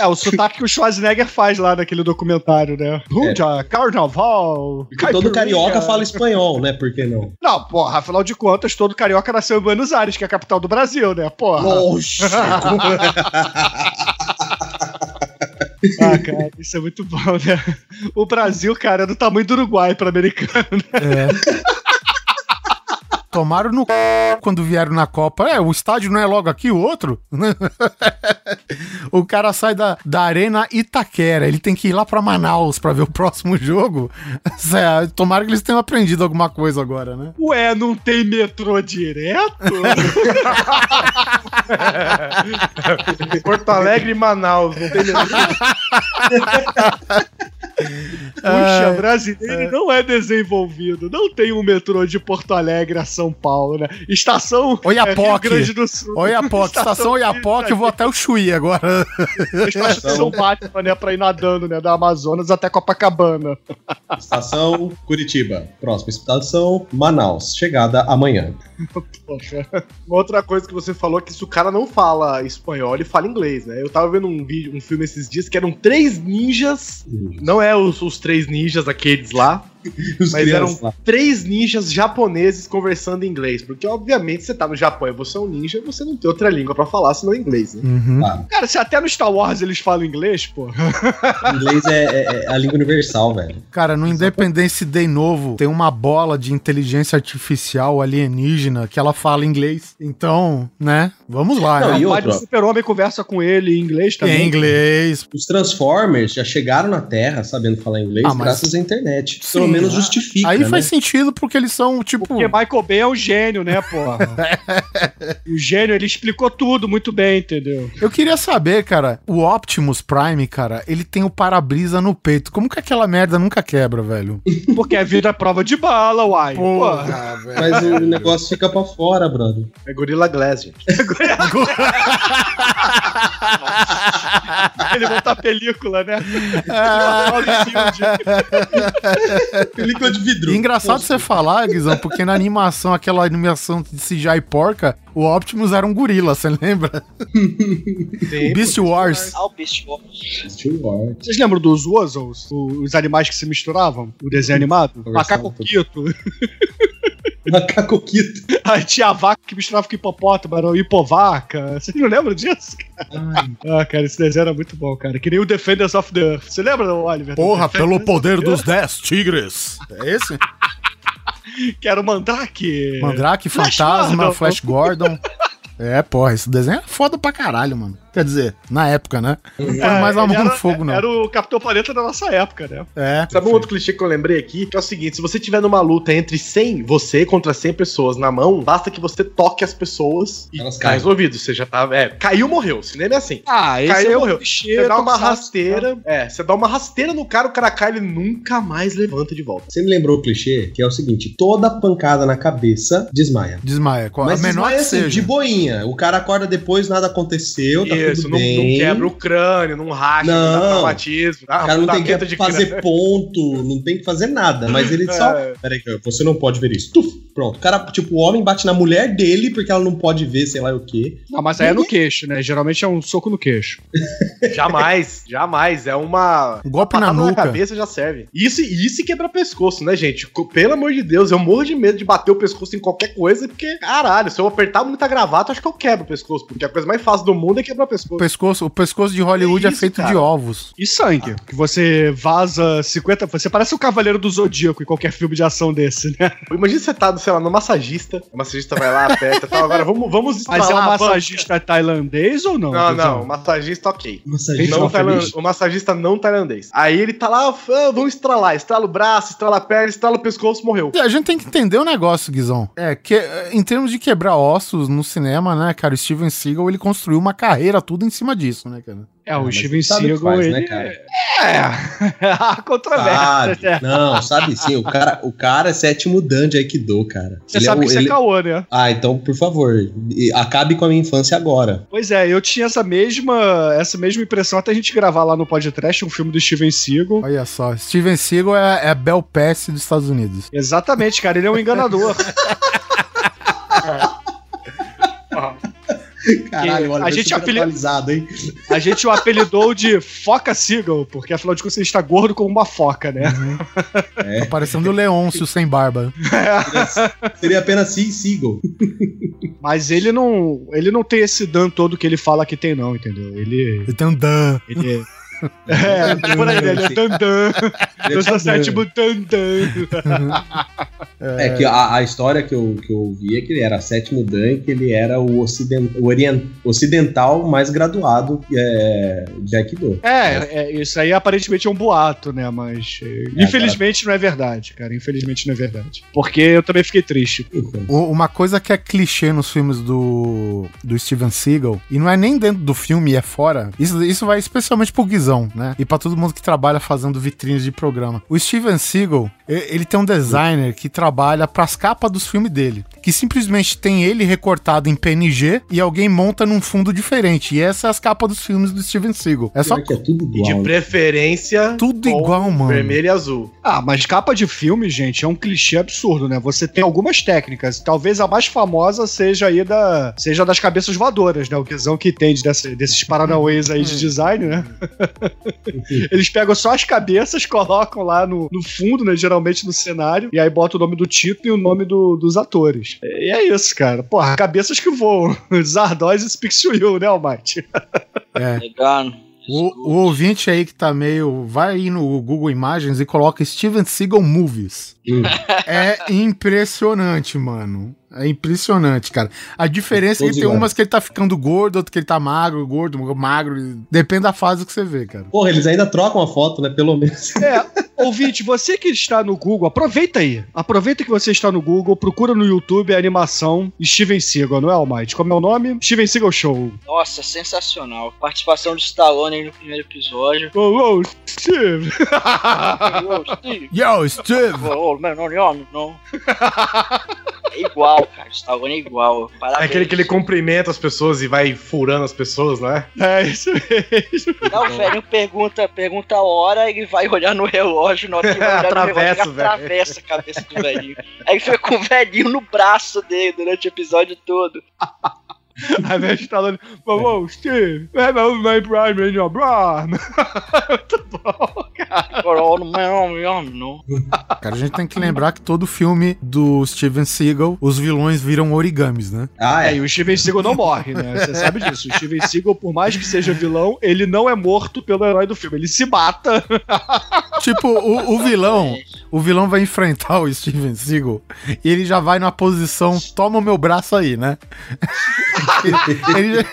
É o sotaque que o Schwarzenegger faz lá naquele documentário, né? Punja, Carnaval. Porque todo carioca fala espanhol, né? Por que não? Não, porra, afinal de contas, todo carioca nasceu em Buenos Aires, que é a capital do Brasil, né? Porra. Oxi! Ah, cara, isso é muito bom, né? O Brasil, cara, é do tamanho do Uruguai para americano, né? É. Tomaram no c... quando vieram na Copa. É, o estádio não é logo aqui, o outro? o cara sai da, da Arena Itaquera. Ele tem que ir lá pra Manaus pra ver o próximo jogo. É, Tomara que eles tenham aprendido alguma coisa agora, né? Ué, não tem metrô direto? Porto Alegre e Manaus, não tem Puxa, brasileiro não é desenvolvido. Não tem um metrô de Porto Alegre a São Paulo, né? Estação é, Rio Oiapoque. Grande do Sul. Oiapoque, estação Oiapoque, eu vou até o Chuí agora. Estação Batman, né? Pra ir nadando, né? Da Amazonas até Copacabana. Estação Curitiba. Próxima estação, Manaus. Chegada amanhã. Poxa. Uma outra coisa que você falou é que se o cara não fala espanhol, ele fala inglês, né? Eu tava vendo um vídeo, um filme esses dias que eram três ninjas. Não é os, os três ninjas aqueles lá. Os Mas eram lá. três ninjas japoneses conversando em inglês. Porque, obviamente, você tá no Japão e você é um ninja, você não tem outra língua pra falar senão inglês, né? Uhum. Ah, Cara, se até no Star Wars eles falam inglês, pô. inglês é, é- é a língua universal, velho. Cara, no Independence Day novo, tem uma bola de inteligência artificial alienígena que ela fala inglês. Então, né? Vamos lá, Não, né? e O super-homem conversa com ele em inglês também. Em inglês. Os Transformers já chegaram na Terra sabendo falar inglês Ah, mas- graças à internet. Sim, Pelo menos ah, justifica. Aí né? faz sentido porque eles são, tipo. Porque Michael Bay é um gênio, né, porra? o gênio, ele explicou tudo muito bem, entendeu? Eu queria saber, cara, o Optimus Prime, cara, ele tem o para-brisa no peito. Como que aquela merda nunca quebra, velho? Porque a vida é prova de bala, uai. Porra. velho. Mas o negócio fica pra fora, brother. É Gorilla Glass, gente. Ele botar película, né? Película de vidro. E engraçado você falar, Guizão, porque na animação, aquela animação de CGI porca, o Optimus era um gorila, você lembra? o Beast Wars. Ah, o Beast Wars. Steel Wars. Vocês lembram dos Wuzzles? Os animais que se misturavam? O desenho animado? Macaco Quito. Macaco Quito. Aí tinha a vaca que misturava com hipopótamo, era o hipovaca. Vocês não lembram disso? cara? Ah, cara, esse desenho era muito bom, cara. Que nem o Defenders of the Earth. Você lembra, Oliver? Porra, pelo poder dos Earth? 10 tigres. É esse? Que era o Mandrake. Mandrake, Flash Fantasma, Gordon. Flash Gordon. É, porra, esse desenho é foda pra caralho, mano. Quer dizer, na época, né? Não foi É, mais a mão no fogo, não. Era o Capitão Planeta da nossa época, né? É. Sabe um outro clichê que eu lembrei aqui? Que é o seguinte: se você tiver numa luta entre 100, você contra 100 pessoas na mão, basta que você toque as pessoas e Elas tá caem. resolvido. Você já tá. É, caiu, morreu. Cinema é assim. Ah, esse Caiu, é o morreu. clichê Você dá uma rasteira. É, você dá uma rasteira no cara, o cara cai, ele nunca mais levanta de volta. Você me lembrou o clichê, que é o seguinte: toda pancada na cabeça desmaia. Desmaia. qual- Mas a menor desmaia que assim, seja. de boinha. O cara acorda depois, nada aconteceu, tá Isso, não, não quebra o crânio, não racha, não, Não. dá traumatismo. dá O cara não tem que de fazer crânio. ponto, não tem que fazer nada, mas ele só. É. Peraí, você não pode ver isso. Tuf, pronto. O cara, tipo, o homem bate na mulher dele porque ela não pode ver, sei lá o quê. Não, mas aí é no queixo, né? Geralmente é um soco no queixo. Jamais, jamais. É uma. Um golpe na nuca. cabeça já serve. Isso, isso e quebra pescoço, né, gente? Pelo amor de Deus, eu morro de medo de bater o pescoço em qualquer coisa, porque, caralho, se eu apertar muita gravata, acho que eu quebro o pescoço, porque a coisa mais fácil do mundo é quebrar o O pescoço. pescoço, o pescoço de Hollywood Que é isso, feito cara? de ovos. E sangue, que você vaza 50. Você parece o Cavaleiro do Zodíaco em qualquer filme de ação desse, né? Imagina você tá, sei lá, no massagista, o massagista vai lá, aperta e tal, agora vamos, vamos Mas é um a massagista tailandês ou não? Não, não, o massagista ok. Massagista Não o massagista não tailandês. Aí ele tá lá, ah, vamos estralar. Estrala o braço, estrala a perna, estrala o pescoço, morreu. A gente tem que entender o negócio, Guizão. É, que em termos de quebrar ossos no cinema, né, cara, o Steven Seagal, ele construiu uma carreira tudo em cima disso, né, cara? É, o mas Steven Seagal, faz, ele. né, cara? É. Há controvérsias, Sabe? né? Não, sabe sim. O cara, o cara é sétimo dan de Aikido, cara. Você Ele sabe é, que ele- é caô, né? Ah, então, por favor, acabe com a minha infância agora. Pois é, eu tinha essa mesma, essa mesma impressão até a gente gravar lá no podcast um filme do Steven Seagal. Olha só, Steven Seagal é, é a Bel Pass dos Estados Unidos. Exatamente, cara, ele é um enganador. Caralho, olha, a gente apeli- atualizado, hein? A gente o apelidou de Foca Seagal, porque afinal de contas ele está gordo como uma foca, né? É, Tá parecendo o Leôncio sem barba. seria apenas Sim Seagal. Mas ele não, ele não tem esse dan todo que ele fala que tem não, entendeu? Ele Ele tem um dan. ele é, por aí, ele é dandan. Eu sou sétimo dandan. É que a, a história que eu, que eu ouvi é que ele era sétimo Dan e que ele era o, ociden, o orient, ocidental mais graduado é, de Aikido. É, é, isso aí aparentemente é um boato, né? Mas é, infelizmente não é verdade, cara. Infelizmente não é verdade. Porque eu também fiquei triste. Então, O- Uma coisa que é clichê nos filmes do, do Steven Seagal, e não é nem dentro do filme, é fora, isso, isso vai especialmente pro Guizão, né? E pra todo mundo que trabalha fazendo vitrines de programa. O Steven Seagal, ele tem um designer que trabalha pras capas dos filmes dele, que simplesmente tem ele recortado em PNG e alguém monta num fundo diferente. E essas são as capas dos filmes do Steven Seagal. É só é tudo E de igual. né? preferência. tudo com igual, mano. Vermelho e azul. Ah, mas capa de filme, gente, é um clichê absurdo, né? Você tem algumas técnicas. Talvez a mais famosa seja aí da. seja das cabeças voadoras, né? O Guizão que entende dessa- desses paranauês aí de design, né? Eles pegam só as cabeças, colocam lá no, no fundo, né? Geralmente no cenário, e aí bota o nome do título e o nome do- dos atores. E é isso, cara. Porra, cabeças que voam. Zardoz e Speaks to You, né, Almighty? É. Legal. O, o ouvinte aí que tá meio. Vai aí no Google Imagens e coloca Steven Seagal Movies. Hum. É impressionante, mano. É impressionante, cara. A diferença é que tem umas que ele tá ficando gordo, outro que ele tá magro, gordo, magro. Depende da fase que você vê, cara. Porra, eles ainda trocam a foto, né? Pelo menos. É, ouvinte, você que está no Google, aproveita aí. Aproveita que você está no Google, procura no YouTube a animação Steven Seagal, não é, Almighty? Como é o nome? Steven Seagal Show. Nossa, sensacional. Participação de Stallone aí no primeiro episódio. Oh, oh, Steve! Ô, Steve. Yo, Steve! Ô, meu nome, nome, não. É igual, cara. Stallone é igual. É Parabéns. aquele que ele cumprimenta as pessoas e vai furando as pessoas, não é? É isso mesmo. Não, o velhinho pergunta, pergunta a hora, ele vai olhar no relógio, na hora que ele vai olhar Atravessa, no relógio, ele velho. atravessa a cabeça do velhinho. Aí fica com o velhinho no braço dele durante o episódio todo. Aí vem falando, oh, oh, Steve, é meu nome Prime in your brain. Muito bom, cara. Cara, a gente tem que lembrar que todo filme do Steven Seagal, os vilões viram origamis, né? Ah, É, é. e o Steven Seagal não morre, né? Você sabe disso. O Steven Seagal, por mais que seja vilão, ele não é morto pelo herói do filme. Ele se mata. Tipo, o, o vilão, o vilão vai enfrentar o Steven Seagal e ele já vai na posição, toma o meu braço aí, né? Ele,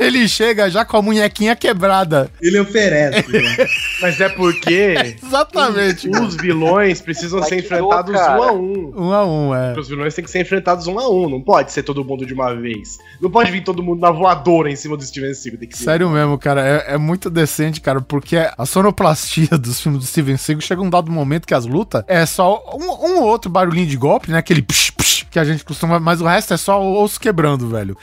ele chega já com a munhequinha quebrada. Ele oferece. né? Mas é porque Exatamente. os vilões precisam Vai ser enfrentados cara. um a um. Um a um, é. Os vilões têm que ser enfrentados um a um. Não pode ser todo mundo de uma vez. Não pode vir todo mundo na voadora em cima do Steven Seagal. Tem que ser. Sério mesmo, cara, é, é muito decente, cara, porque a sonoplastia dos filmes do Steven Seagal chega um dado momento que as lutas é só um, um ou outro barulhinho de golpe, né? Aquele psh, psh, que a gente costuma, mas o resto é só osso quebrando, velho.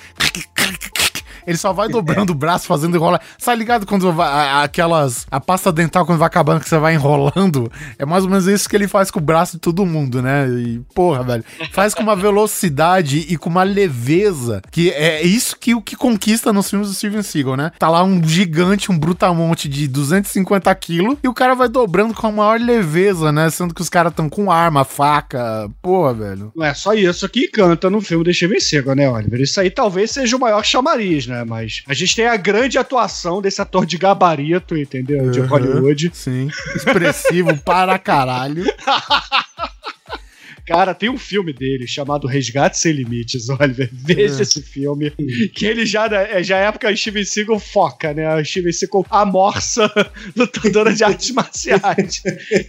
Ele só vai dobrando o braço, fazendo enrolar. Tá ligado quando vai, a- aquelas. A pasta dental, quando vai acabando, que você vai enrolando? É mais ou menos isso que ele faz com o braço de todo mundo, né? E, porra, velho. Faz com uma velocidade e com uma leveza. Que é isso que o que conquista nos filmes do Steven Seagal, né? Tá lá um gigante, um brutamonte de 250 quilos, e o cara vai dobrando com a maior leveza, né? Sendo que os caras estão com arma, faca. Porra, velho. Não é só isso que encanta no filme do Steven Seagal, né, Oliver? Isso aí talvez seja o maior chamariz, né? Mas a gente tem a grande atuação desse ator de gabarito, entendeu? De Uhum. Hollywood. Sim. Expressivo para caralho. Cara, tem um filme dele chamado Resgate Sem Limites, Oliver. Veja É. esse filme. Que ele já, é- já é época Steven Seagal foca, né? O Steven Seagal amorça lutadora de artes marciais.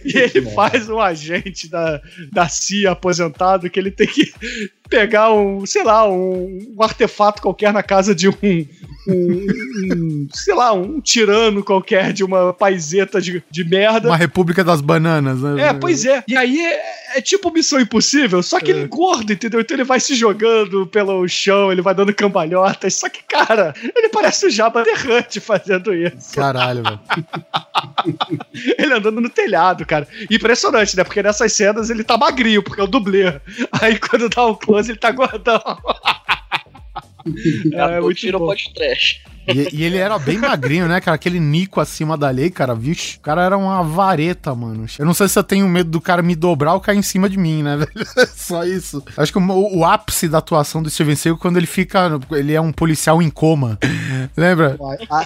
E ele faz um agente da, da CIA aposentado que ele tem que pegar um, sei lá, um, um artefato qualquer na casa de um, um- um, sei lá, um tirano qualquer de uma paiseta de, de merda. Uma República das Bananas, né? É, pois é. E aí é, é tipo Missão Impossível, só que ele é gordo, entendeu? Então ele vai se jogando pelo chão, ele vai dando cambalhotas. Só que, cara, ele parece o Jabba The Hutt fazendo isso. Caralho, velho. Ele andando no telhado, cara. Impressionante, né? Porque nessas cenas ele tá magrinho, porque é o dublê. Aí quando dá o close, ele tá gordão. É, muito tira o bom. podcast. E, e ele era bem magrinho, né, cara? Aquele Nico acima da lei, cara. Vixe, o cara era uma vareta, mano. Eu não sei se eu tenho medo do cara me dobrar ou cair em cima de mim, né, velho? Só isso. Acho que o, o ápice da atuação do Steven Seagal é quando ele fica. Ele é um policial em coma. Lembra?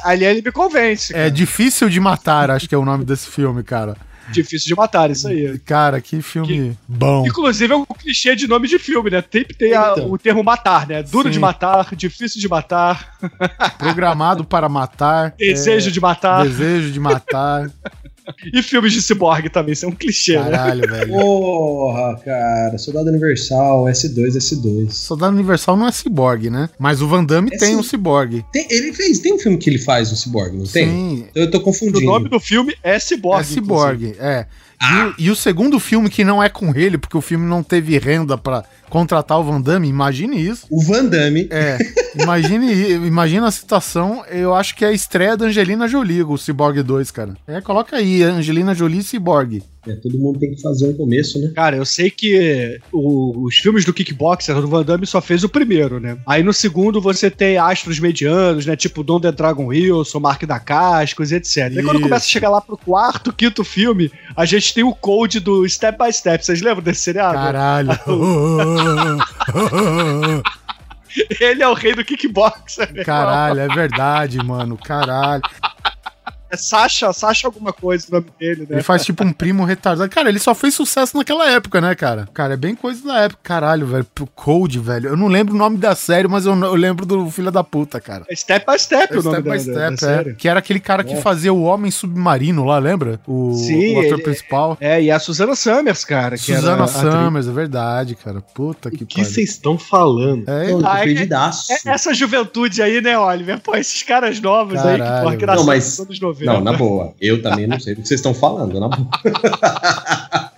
Ali ele me convence. É Difícil de Matar, acho que é o nome desse filme, cara. Difícil de matar, isso aí. Cara, que filme bom. Inclusive é um clichê de nome de filme, né? Sempre tem a- Então. o termo matar, né? Duro Sim. de matar, difícil de matar, Programado para matar. desejo é, de matar. Desejo de matar. E filmes de ciborgue também, isso é um clichê, Caralho, né? velho. Porra, cara. Soldado Universal, S2, S2. Soldado Universal não é ciborgue, né? Mas o Van Damme É tem sim. um ciborgue. Tem- ele fez, tem um filme que ele faz um ciborgue, não tem? Sim. Eu tô O confundindo. nome do filme é Ciborgue. É ciborgue, é. E, o, e o segundo filme que não é com ele, porque o filme não teve renda pra contratar o Van Damme, imagine isso. O Van Damme. É, imagine, imagina a situação, eu acho que é a estreia da Angelina Jolie, o Cyborg 2, cara. É, coloca aí, Angelina Jolie e Cyborg. É, todo mundo tem que fazer um começo, né? Cara, eu sei que o- os filmes do Kickboxer, do Van Damme só fez o primeiro, né? Aí no segundo você tem astros medianos, né? Tipo Don The Dragon Wilson, Mark da Cascos, etc. Aí quando Isso. começa a chegar lá pro quarto, quinto filme, a gente tem o code do Step by Step. Vocês lembram desse seriado? Caralho. Ele é o rei do Kickboxer. né? Caralho, é verdade, mano. Caralho. É Sasha, Sasha alguma coisa o nome dele, né? Ele faz tipo um primo retardado. Cara, ele só fez sucesso naquela época, né, cara? Cara, é bem coisa da época. Caralho, velho. Pro Cold, velho. Eu não lembro o nome da série, mas eu, eu lembro do Filho da Puta, cara. É Step by Step é o nome Step by Step, é. é. Que era aquele cara que é. fazia o Homem Submarino lá, lembra? O, Sim, o ator ele, principal. É, e a Susana Summers, cara. Susana Summers, é verdade, cara. Puta que pariu. O que vocês estão falando? É, Pô, então. é, é essa juventude aí, né, Oliver? Pô, esses caras novos Caralho, aí que, porra, que não, todos 90. Não, na boa. Eu também não sei o que vocês estão falando, na boa.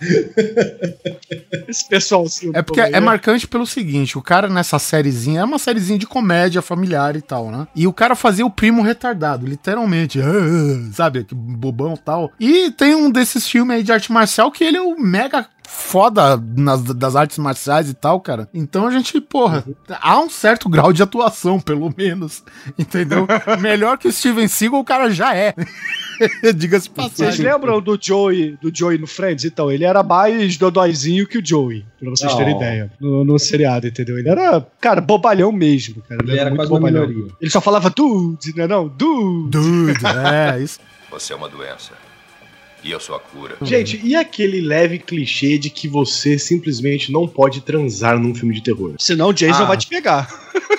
Esse pessoal É porque é marcante pelo seguinte: o cara nessa sériezinha é uma sériezinha de comédia familiar e tal, né? E o cara fazia o primo retardado, literalmente. Sabe? Que bobão e tal. E tem um desses filmes aí de arte marcial que ele é o mega foda nas, das artes marciais e tal, cara. Então a gente, porra, há um certo grau de atuação, pelo menos, entendeu? Melhor que o Steven Seagal o cara já é. Diga-se Vocês passagem. lembram do Joey, do Joey no Friends? Então, ele era mais dodóizinho que o Joey, pra vocês terem Não. ideia. No, no seriado, entendeu? Ele era, cara, bobalhão mesmo, cara. Ele era quase uma minoria. Ele só falava dude, né não? Dude. Dude, é, isso. Você é uma doença. E eu sou a cura. Gente, e aquele leve clichê de que você simplesmente não pode transar num filme de terror? Senão o Jason Ah. vai te pegar.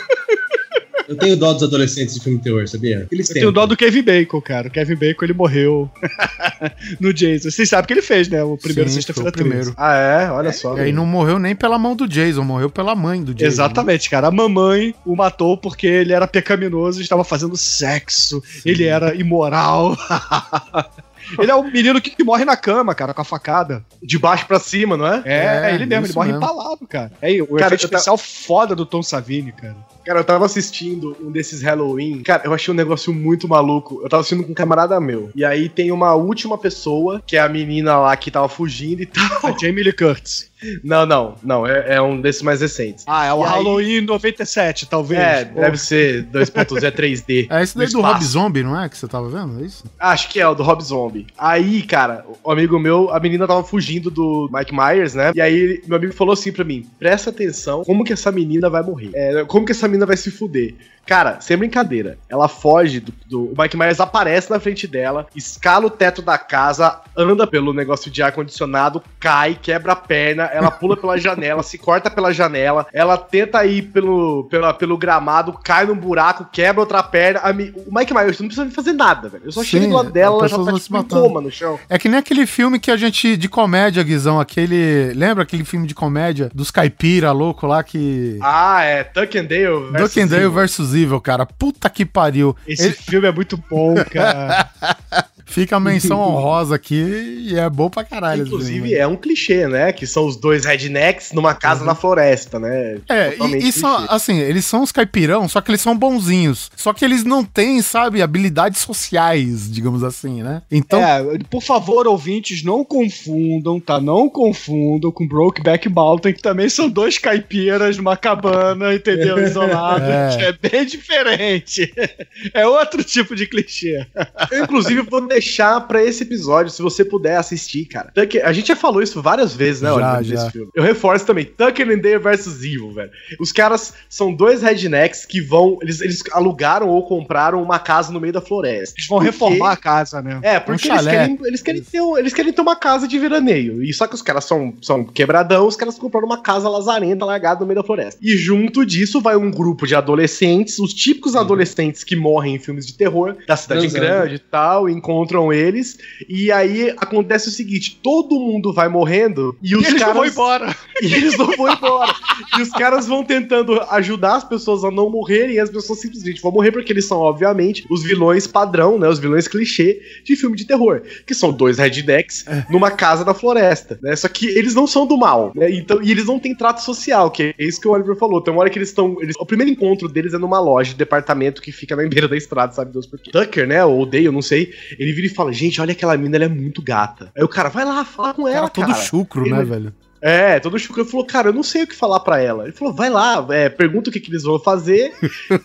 Eu tenho dó dos adolescentes de filme de terror, sabia? Eles Eu têm. tenho dó do Kevin Bacon, cara. O Kevin Bacon, ele morreu no Jason. Vocês sabem que ele fez, né? O primeiro Sim, Sexta-feira foi o primeiro. 13. Ah, é? Olha só. E aí não morreu nem pela mão do Jason, morreu pela mãe do Jason. Exatamente, cara. A mamãe o matou porque ele era pecaminoso e estava fazendo sexo. Ele era imoral. ele é o menino que, que morre na cama, cara, com a facada. De baixo pra cima, não é? É, É, ele mesmo, ele morre mesmo. empalado, cara. É, o Cara, efeito especial foda do Tom Savini, cara. Cara, eu tava assistindo um desses Halloween. Cara, eu achei um negócio muito maluco. Eu tava assistindo com um camarada meu. E aí tem uma última pessoa, que é a menina lá que tava fugindo e tal. A Jamie Lee Curtis. Não, não, não. É, é um desses mais recentes. Ah, é o E aí- Halloween 97, talvez. É, Pô. deve ser 2.0 é 3D. É esse daí no do Rob. Zombie, não é? Que você tava vendo? É isso? Acho que é o do Rob Zombie. Aí, cara, o amigo meu, a menina tava fugindo do Mike Myers, né? E aí, meu amigo falou assim pra mim: presta atenção, como que essa menina vai morrer? É, como que essa menina vai se fuder? Cara, sem brincadeira, ela foge do, do- O Mike Myers aparece na frente dela, escala o teto da casa, anda pelo negócio de ar-condicionado, cai, quebra a perna, ela pula pela janela, se corta pela janela, ela tenta ir pelo, pela, pelo gramado, cai num buraco, quebra outra perna. Mi- o Mike Myers não precisa fazer nada, velho. Eu só Sim, chego do lado dela, as ela já tá tipo, em coma no chão. É que nem aquele filme que a gente. de comédia, Guizão, aquele. Lembra aquele filme de comédia dos caipira louco lá que. Ah, é Tuck and Dale. versus Duck and Dale versus Evil, cara. Puta que pariu. Esse Ele- filme é muito bom, cara. Fica a menção honrosa aqui e é bom pra caralho. esse Inclusive, filme. é um clichê, né? Que são os dois rednecks numa casa na floresta, né? É, Totalmente e, e são, assim, eles são os caipirão, só que eles são bonzinhos. Só que eles não têm, sabe, habilidades sociais, digamos assim, né? Então, É, por favor, ouvintes, não confundam, tá? Não confundam com Brokeback Mountain, que também são dois caipiras numa cabana, entendeu? Isolado. É. É bem diferente. É outro tipo de clichê. Eu, inclusive, vou deixar pra esse episódio, se você puder assistir, cara. Tucker, a gente já falou isso várias vezes, né, Já, Oliver, já. nesse filme. Eu reforço também, Tucker and Dale vs Evil, velho. Os caras são dois rednecks que vão... Eles, eles alugaram ou compraram uma casa no meio da floresta. Eles vão Por quê? reformar a casa, né? É, porque Um eles, querem, eles, querem ter, eles querem ter uma casa de veraneio. E só que os caras são, são quebradão, os caras compraram uma casa lazarenta largada no meio da floresta. E junto disso vai um grupo de adolescentes, os típicos adolescentes que morrem em filmes de terror, da cidade Transando. grande e tal, encontram eles. E aí acontece o seguinte: todo mundo vai morrendo e os E eles caras. vão embora. E eles não vão embora. e os caras vão tentando ajudar as pessoas a não morrerem, e as pessoas simplesmente vão morrer porque eles são, obviamente, os vilões padrão, né? Os vilões clichê de filme de terror. Que são dois rednecks numa casa da floresta, né? Só que eles não são do mal, né? Então, e eles não têm trato social, que é isso que o Oliver falou. Tem uma hora que eles estão. Eles, o primeiro encontro deles é numa loja de departamento que fica na beira da estrada, sabe Deus por quê. Tucker, né? Ou Dale, eu não sei. Ele vira e fala: Gente, olha aquela mina, ela é muito gata. Aí o cara, vai lá, fala com cara ela, todo cara. chucro, né, Ele- velho? É, todo chucro. Ele falou, cara, eu não sei o que falar pra ela. Ele falou, vai lá, é, pergunta o que, que eles vão fazer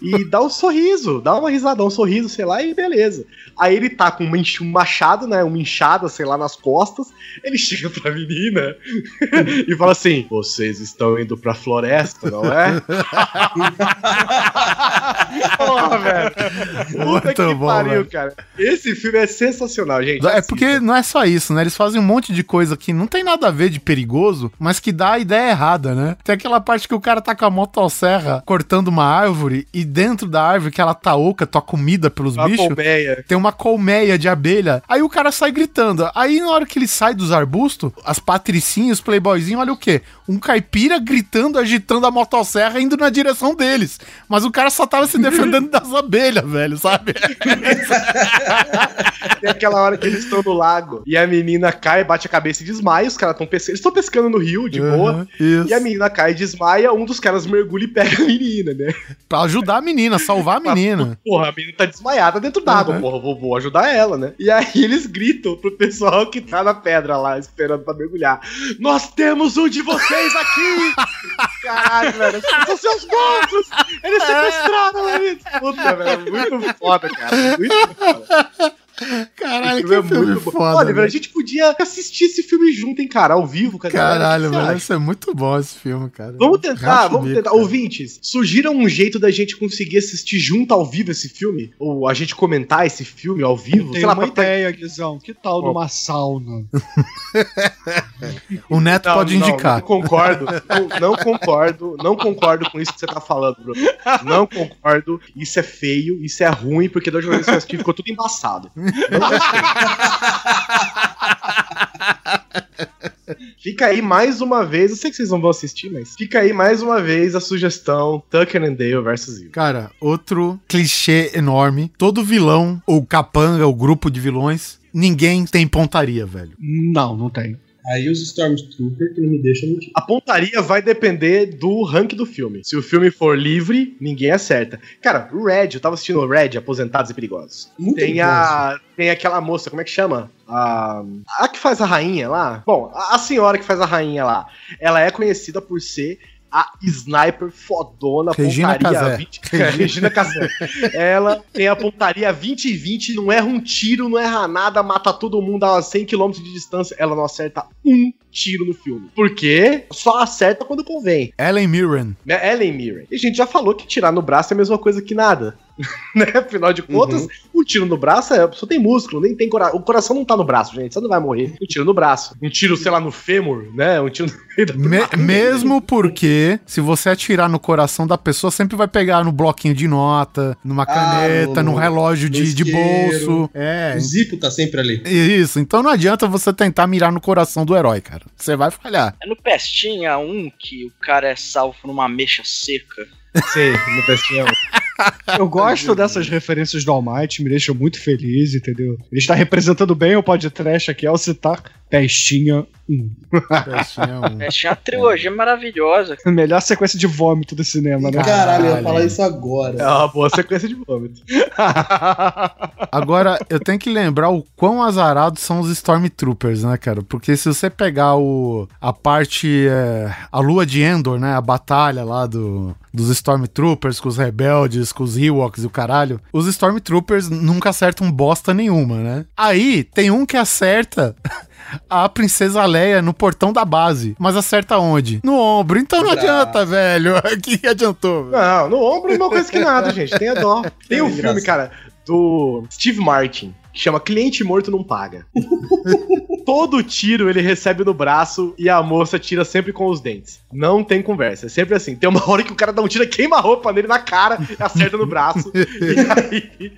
e dá um sorriso, dá uma risada, dá um sorriso, sei lá, e beleza. Aí ele tá com um machado, né, uma enxada, sei lá, nas costas. Ele chega pra menina e fala assim: Vocês estão indo pra floresta, não é? Porra, velho. Puta Muito que bom, pariu, velho. cara. Esse filme é sensacional, gente. É porque não é só isso, né? Eles fazem um monte de coisa que não tem nada a ver de perigoso, mas que dá a ideia errada, né? Tem aquela parte que o cara tá com a motosserra cortando uma árvore e dentro da árvore, que ela tá oca, tua comida pelos Uma bichos, colmeia. tem uma colmeia de abelha. Aí o cara sai gritando. Aí na hora que ele sai dos arbustos, as patricinhas, os playboyzinhos, olha o quê? Um caipira gritando, agitando a motosserra, indo na direção deles. Mas o cara só tava se defendendo das abelhas, velho, sabe? Tem aquela hora que eles estão no lago e a menina cai, bate a cabeça e desmaia. Os caras estão pescando. Eles estão pescando no rio, de boa. Uhum, isso. E a menina cai e desmaia. Um dos caras mergulha e pega a menina, né? Pra ajudar a menina, salvar a menina. Porra, a menina tá desmaiada dentro d'água. Uhum. Porra, vou, vou ajudar ela, né? E aí eles gritam pro pessoal que tá na pedra lá, esperando pra mergulhar: Nós temos um de vocês aqui! Caralho, velho. São seus monstros! Eles sequestraram eles! Puta, velho. Muito foda, cara. Muito foda. Caralho, Esse filme que filme bom. foda. Olha, velho, a gente podia assistir esse filme junto, hein, cara, ao vivo, com a galera. Caralho, que velho. acha? Isso é muito bom esse filme, cara. Vamos tentar, Racha vamos bico, tentar. cara. Ouvintes, sugiram um jeito da gente conseguir assistir junto ao vivo esse filme? Ou a gente comentar esse filme ao vivo? Tem Sei lá, uma pra- ideia, Guizão. Que tal Qual? numa sauna? O Neto Não, pode não, indicar. Não, concordo. Não, não concordo. Não concordo com isso que você tá falando, Bruno. Não concordo. Isso é feio, isso é ruim, porque da última vez que eu assisti ficou tudo embaçado. Fica aí mais uma vez, eu sei que vocês não vão assistir, mas fica aí mais uma vez a sugestão Tucker and Dale versus Evil. Cara, outro clichê enorme. Todo vilão, ou capanga, ou grupo de vilões, ninguém tem pontaria, velho. Não, não tem. Aí os Stormtroopers que não me deixam mentir. A pontaria vai depender do rank do filme. Se o filme for livre, ninguém acerta. Cara, o Red, eu tava assistindo o Red, Aposentados e Perigosos. Muito tem a. Tem aquela moça, como é que chama? A. A que faz a rainha lá? Bom, a, a senhora que faz a rainha lá. Ela é conhecida por ser a sniper fodona, Regina Casé. 20. Regina Casé. Ela tem a pontaria 20 e 20, não erra um tiro, não erra nada, mata todo mundo a 100 km de distância. Ela não acerta um tiro no filme. Por quê? Só acerta quando convém. Ellen Mirren. Ellen Mirren. E a gente já falou que tirar no braço é a mesma coisa que nada. né? Afinal de contas, Uhum. um tiro no braço é. Só tem músculo, nem tem coração. O coração não tá no braço, gente. Você não vai morrer. Um tiro no braço. Um tiro, sei lá, no fêmur, né? Um tiro no meio da Me- mesmo porque, se você atirar no coração da pessoa, sempre vai pegar no bloquinho de nota, numa caneta, no, no- relógio de, de bolso. É. O Zipo tá sempre ali. Isso, então não adianta você tentar mirar no coração do herói, cara. Você vai falhar. É no Pestinha um que o cara é salvo numa mecha seca. Sei, no pestinho. Eu gosto dessas referências do Almighty, me deixa muito feliz, entendeu? Ele está representando bem o podcast aqui ao citar Pestinha 1. Pestinha é uma trilogia maravilhosa. Melhor sequência de vômito do cinema, né? Caralho, eu ia falar isso agora. É uma boa sequência de vômito. Agora, eu tenho que lembrar o quão azarados são os Stormtroopers, né, cara? Porque se você pegar o, a parte. é, a lua de Endor, né? A batalha lá do, dos Stormtroopers com os rebeldes, com os Ewoks e o caralho. Os Stormtroopers nunca acertam bosta nenhuma, né? Aí tem um que acerta. A princesa Leia no portão da base. Mas acerta onde? No ombro. Então não adianta, velho. O que adiantou? velho? Não, no ombro é uma coisa que nada, gente. Tenha dó. Tem um É filme, cara, do Steve Martin, que chama Cliente Morto Não Paga. Todo tiro ele recebe no braço e a moça tira sempre com os dentes. Não tem conversa. É sempre assim. Tem uma hora que o cara dá um tiro, queima a roupa nele na cara e acerta no braço. e, aí...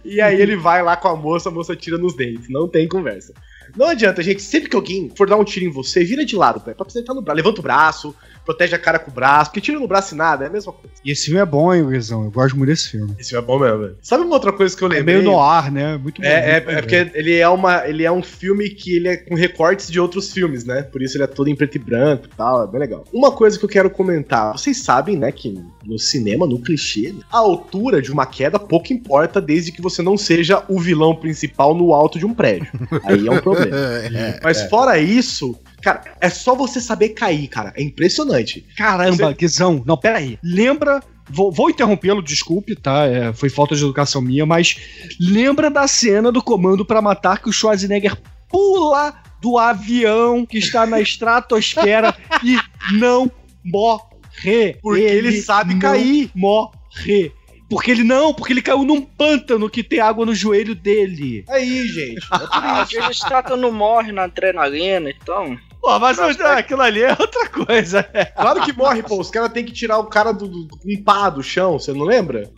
e aí ele vai lá com a moça, a moça tira nos dentes. Não tem conversa. Não adianta, gente. Sempre que alguém for dar um tiro em você, vira de lado, pé, pra apresentar no braço. Levanta o braço, protege a cara com o braço, porque tiro no braço e nada, é a mesma coisa. E esse filme é bom, hein, Guizão? Eu gosto muito desse filme. Esse filme é bom mesmo, velho. Sabe uma outra coisa que eu É lembrei? meio no ar, né? Muito bom. É, é, muito bom, é porque ele é, uma, ele é um filme que ele é com recortes de outros filmes, né? Por isso ele é todo em preto e branco e tal, é bem legal. Uma coisa que eu quero comentar, vocês sabem, né, que no cinema, no clichê, a altura de uma queda pouco importa desde que você não seja o vilão principal no alto de um prédio. Aí é um problema. Mas fora isso, cara, é só você saber cair, cara. É impressionante. Caramba, Você- Guizão. Não, peraí. Lembra. Vou, vou interrompê-lo, desculpe, tá? É, foi falta de educação minha, mas lembra da cena do comando pra matar que o Schwarzenegger pula do avião que está na estratosfera e não morre. Porque ele sabe não cair. Morre. Porque ele não, porque ele caiu num pântano que tem água no joelho dele. Aí, gente. É vezes trata não morre na adrenalina, então. Pô, mas aquilo ali é outra coisa. Claro que morre, pô. Os caras têm que tirar o cara do, do um pá do chão, você não lembra?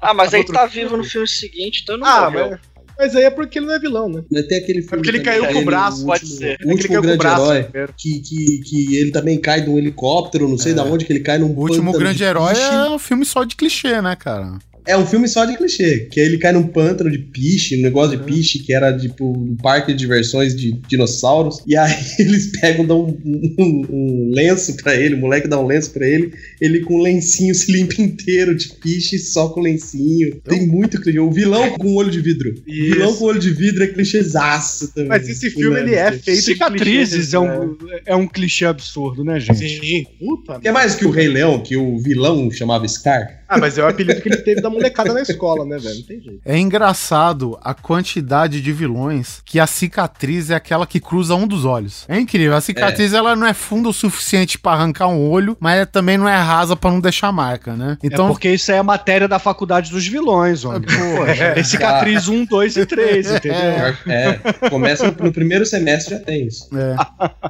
Ah, mas aí Outro tá filme. vivo no filme seguinte, então não Ah, morreu. mas, mas aí é porque ele não é vilão, né? Mas tem aquele filme. porque ele caiu com o braço, pode último- ser. O É que ele último caiu com o grande braço herói. Que, que, que ele também cai de um helicóptero, não sei da onde que ele cai num O último grande de herói é um filme só de clichê, né, cara? É um filme só de clichê, que aí ele cai num pântano de piche, um negócio de piche, que era tipo um parque de diversões de dinossauros. E aí eles pegam, dão um, um- um lenço pra ele, o moleque dá um lenço pra ele, ele com um lencinho se limpa inteiro de piche só com lencinho. Tem muito clichê. O vilão com olho de vidro. O Isso. vilão com olho de vidro é clichêzaço também. Mas esse filme, ele é feito de Cicatrizes clichês, é um, é um clichê absurdo, né, gente? Sim, puta. Que é mais que o Rei Leão, que o vilão chamava Scar. Ah, mas é o apelido que ele teve da molecada na escola, né, velho? Não tem jeito. É engraçado a quantidade de vilões que a cicatriz é aquela que cruza um dos olhos. É incrível. A cicatriz ela não é funda o suficiente pra arrancar um olho, mas ela também não é rasa pra não deixar marca, né? Então, é porque isso aí é a matéria da faculdade dos vilões, homem. Pô, tem cicatriz 1, 2 e 3, entendeu? É, começa no, no primeiro semestre já tem isso. É.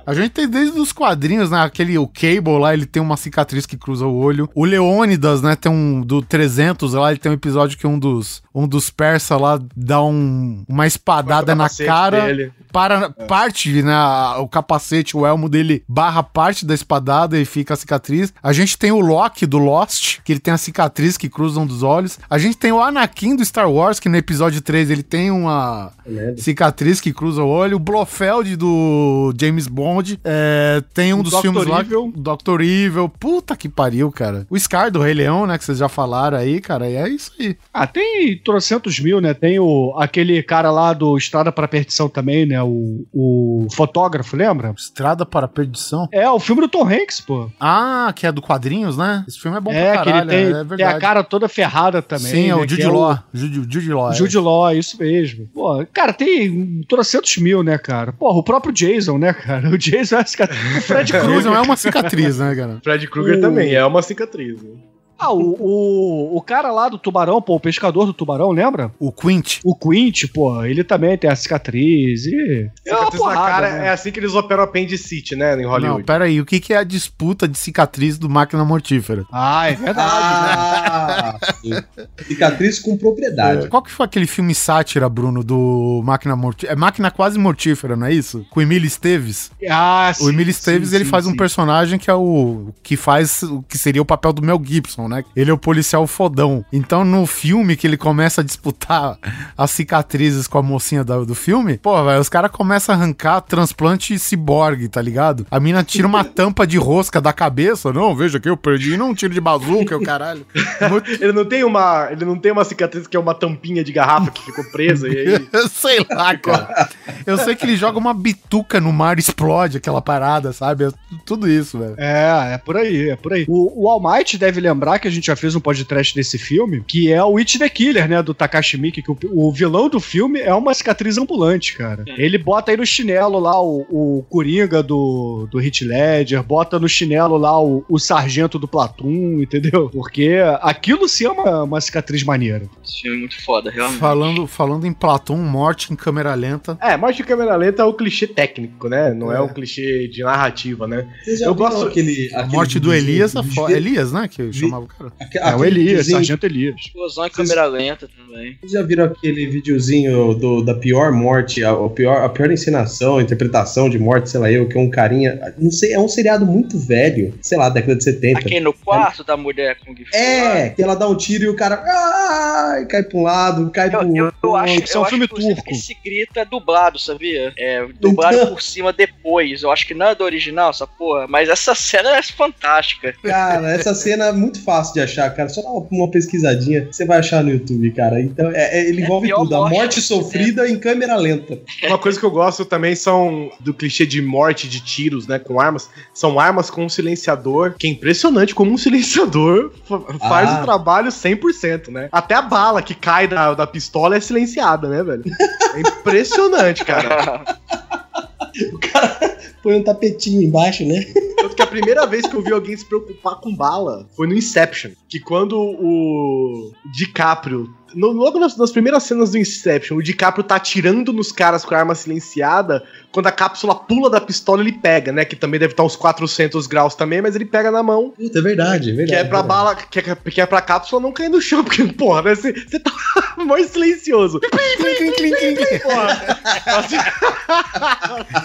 A gente tem desde os quadrinhos, né? Aquele, o Cable lá, ele tem uma cicatriz que cruza o olho. O Leônidas, né? Tem um do 300 lá, lá, e tem um episódio que um dos, um dos persas lá dá um, uma espadada na cara, dele. para parte, né, o capacete, o elmo dele barra parte da espadada e fica a cicatriz. A gente tem o Loki do Lost, que ele tem a cicatriz que cruza um dos olhos. A gente tem o Anakin do Star Wars, que no episódio 3 ele tem uma cicatriz que cruza o olho. O Blofeld do James Bond. É, tem um O dos Dr. filmes lá. Evil. Dr. Evil. Puta que pariu, cara. O Scar do Rei Leão, né, que vocês já falaram aí, cara. E é isso aí. Ah, tem trocentos mil, né? Tem o, aquele cara lá do Estrada para a Perdição também, né? O, o fotógrafo, lembra? Estrada para a Perdição. É, o filme do Tom Hanks, pô. Ah, que é do quadrinhos, né? Esse filme é bom é, pra que ele caralho, tem, é tem verdade. a cara toda ferrada também. Sim, é o né, que Jude Law. Jude, Jude Law. é. Jude Law, isso mesmo. Pô, cara, tem trocentos mil, né, cara? Porra, o próprio Jason, né, cara? O Jason é cicatriz. O Fred Krueger. é uma cicatriz, né, cara? Fred Krueger O- também é uma cicatriz. né? Ah, o, o, o cara lá do tubarão, pô, o pescador do tubarão, lembra? O Quint. O Quint, pô, ele também tem a cicatriz e... É uma Cicatriz na porrada, cara né? é assim que eles operam apendicite, né? Em Hollywood. Não, pera aí. O que, que é a disputa de cicatriz do máquina mortífera? Ah, é verdade. Ah, sim. Cicatriz com propriedade. Qual que foi aquele filme sátira, Bruno, do Máquina Mortífera? É Máquina Quase Mortífera, não é isso? Com o Emílio Esteves. Ah, O Emílio Esteves, sim, ele sim, faz um sim. personagem que é o... que faz o que seria o papel do Mel Gibson, né? Ele é o policial fodão. Então, no filme que ele começa a disputar as cicatrizes com a mocinha da- do filme, pô, velho, os caras começam a arrancar transplante ciborgue, tá ligado? A mina tira uma tampa de rosca da cabeça. Não, veja aqui, eu perdi não um tiro de bazuca, o caralho. Muito- Ele não tem uma, ele não tem uma cicatriz que é uma tampinha de garrafa que ficou presa e aí Eu sei lá, cara. Eu sei que ele joga uma bituca no mar e explode aquela parada, sabe? É tudo isso, velho. É, é por aí, é por aí. O, o All Might deve lembrar que a gente já fez um podcast desse filme, que é o It the Killer, né, do Takashi Miike, que o, o vilão do filme é uma cicatriz ambulante, cara. Ele bota aí no chinelo lá o, o Coringa do, do Hit Ledger, bota no chinelo lá o, o sargento do Platum, entendeu? Porque aquilo sim é uma, uma cicatriz maneira. Esse filme é muito foda, realmente. Falando, falando em Platão, morte em câmera lenta. É, morte de câmera lenta é o clichê técnico, né? Não é, um clichê de narrativa, né? Eu gosto- aquele, A aquele morte do Elias, é? Elias, né? Que chamava o cara. Aque- É o Elias, sargento Elias. Explosão em câmera lenta também. Vocês já viram aquele videozinho do, da pior morte, a, a pior, a pior encenação, interpretação de morte, sei lá eu, que é um carinha. Não sei, é um seriado muito velho, sei lá, década de 70. Aqui no quarto da mulher com Fu É, que ela dá um tiro e o cara. Ai, cai pra um lado, cai pro Eu, eu, outro. eu acho, Isso é um eu acho, filme turco. que esse grito é dublado, sabia? É, dublado Então. por cima depois. Eu acho que não é do original, essa porra. Mas essa cena é fantástica. Cara, essa cena é muito fácil de achar, cara. Só dá uma, pesquisadinha, você vai achar no YouTube, cara. Então, é, é- ele É a envolve tudo. A morte do sofrida em câmera lenta. Uma coisa que eu gosto também são do clichê de morte de tiros, né, com armas. São armas com um silenciador, que é impressionante como um silenciador fa- faz Ah. o trabalho 100%, né? Até a bala que cai da, da pistola é silenciada, né, velho? É impressionante, cara. Põe um tapetinho embaixo, né? Tanto que a primeira vez que eu vi alguém se preocupar com bala foi no Inception. Que quando o DiCaprio. no- logo nas, nas primeiras cenas do Inception, o DiCaprio tá atirando nos caras com a arma silenciada. Quando a cápsula pula da pistola, ele pega, né? Que também deve estar uns 400 graus também, mas ele pega na mão. Puta, é verdade, é verdade. Que é pra verdade. bala, que é, que é pra cápsula não cair no chão, porque, porra, né? Você tá mais silencioso. Porra.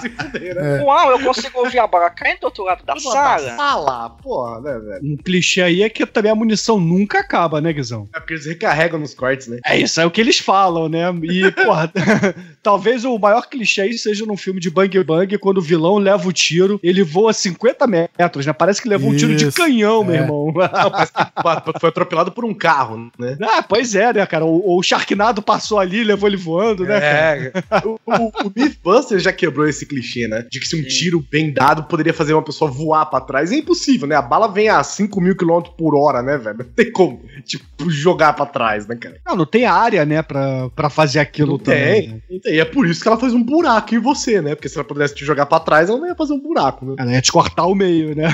Se fuder, né? Uau, eu consigo ouvir a bala caindo do outro lado da sala. Sala, porra, né, velho? Um clichê aí é que também a munição nunca acaba, né, Guizão? É porque eles recarregam nos cortes, né? É isso, é o que eles falam, né? E, porra, talvez o maior clichê aí seja num filme de Bang Bang, quando o vilão leva o tiro, ele voa 50 metros, né? Parece que levou um tiro de canhão, meu É. irmão. Não, parece que foi atropelado por um carro, né? Ah, pois é, né, cara? O, o Sharknado passou ali, levou ele voando, né? cara? É. O, o, o Mythbusters já quebrou esse clichê, né? De que se um tiro bem dado poderia fazer uma pessoa voar pra trás. É impossível, né? A bala vem a 5 mil quilômetros por hora, né, velho? Não tem como, tipo, jogar pra trás, né, cara? Não, não tem área, né, pra, pra fazer aquilo Não também. tem. né? Não tem. E é por isso que ela fez um buraco em você, né? Porque se ela pudesse te jogar pra trás, ela não ia fazer um buraco, né? Ela ia te cortar o meio, né?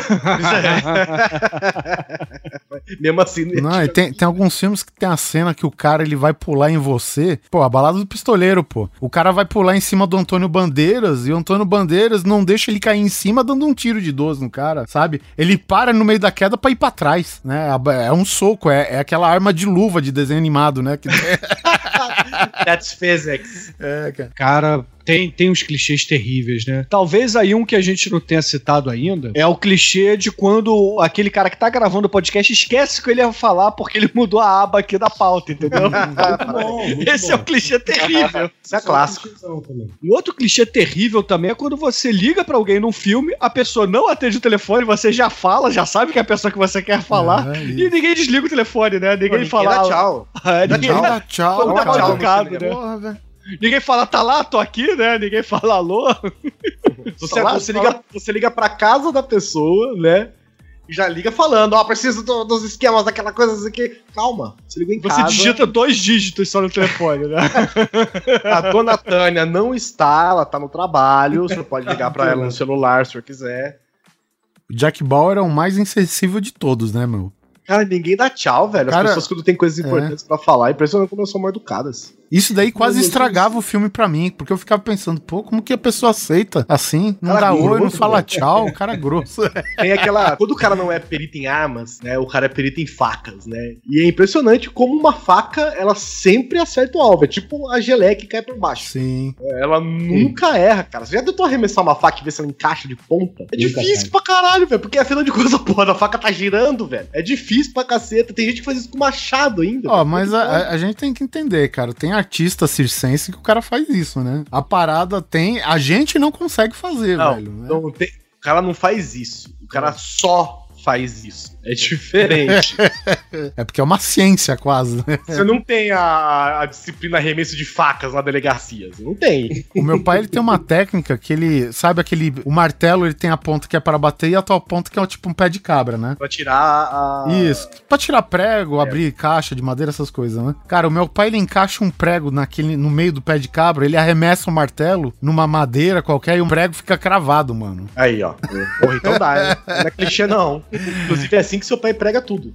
Mesmo assim, né? Não, e tem, tem alguns filmes que tem a cena que o cara ele vai pular em você. Pô, a balada do pistoleiro, pô. O cara vai pular em cima do Antônio Bandeiras e o Antônio Bandeiras não deixa ele cair em cima dando um tiro de 12 no cara, sabe? Ele para no meio da queda pra ir pra trás, né? É um soco, é, é aquela arma de luva de desenho animado, né? Que... That's physics. é, cara. Cara, tem, tem uns clichês terríveis, né? Talvez aí um que a gente não tenha citado ainda é o clichê de quando aquele cara que tá gravando o podcast esquece o que ele ia falar porque ele mudou a aba aqui da pauta, entendeu? bom, muito Esse bom. é o clichê terrível. Isso é clássico. Um outro clichê terrível também é quando você liga pra alguém num filme, a pessoa não atende o telefone, você já fala, já sabe que é a pessoa que você quer falar, É, e ninguém desliga o telefone, né? Ninguém, Ninguém fala. dá tchau. É, Dá ninguém tchau. dá- Tchau, Como tá tchau. mal educado, no né? Porra, velho. Ninguém fala, tá lá, tô aqui, né? Ninguém fala alô. Você, Falar- você, liga, você liga pra casa da pessoa, né? E já liga falando, ó, preciso do- dos esquemas, daquela coisa assim que. Calma, você liga em Você casa. digita dois dígitos só no telefone, né? A dona Tânia não está, ela tá no trabalho. Você pode ligar pra ela no celular se você quiser. O Jack Bauer é o mais insensível de todos, né, meu? Cara, ninguém dá tchau, velho. As Cara, pessoas, quando tem coisas importantes pra falar, é impressionante como elas são mal educadas. Isso daí quase estragava o filme pra mim, porque eu ficava pensando, pô, como que a pessoa aceita assim? Não Cara dá oi, não grosso, fala tchau, o cara é grosso. Tem aquela. Quando o cara não é perito em armas, né? O cara é perito em facas, né? E é impressionante como uma faca, ela sempre acerta o alvo. É tipo a geleia que cai por baixo. Sim. Ela nunca erra, cara. Você já tentou arremessar uma faca e ver se ela encaixa de ponta? É Nunca difícil cai. pra caralho, velho. Porque afinal de contas, a porra da faca tá girando, velho. É difícil pra caceta. Tem gente que faz isso com machado ainda. Ó, mas a, a- a gente tem que entender, cara. Tem artista circense que o cara faz isso, né? A parada tem. A gente não consegue fazer, Não, velho. né? não tem- o cara não faz isso. O cara só faz isso. É diferente. É porque é uma ciência quase, né? Você não tem a, a disciplina arremesso de facas na delegacia. Você não tem. O meu pai, ele tem uma técnica que ele. Sabe aquele. O martelo, ele tem a ponta que é para bater e a tua ponta que é tipo um pé de cabra, né? Pra tirar a. Isso. Pra tirar prego, abrir caixa de madeira, essas coisas, né? Cara, o meu pai ele encaixa um prego naquele, no meio do pé de cabra, ele arremessa o martelo numa madeira qualquer e o prego fica cravado, mano. Aí, ó. Porra, então dá, né? Não é clichê, não. Inclusive, é assim que seu pai prega tudo.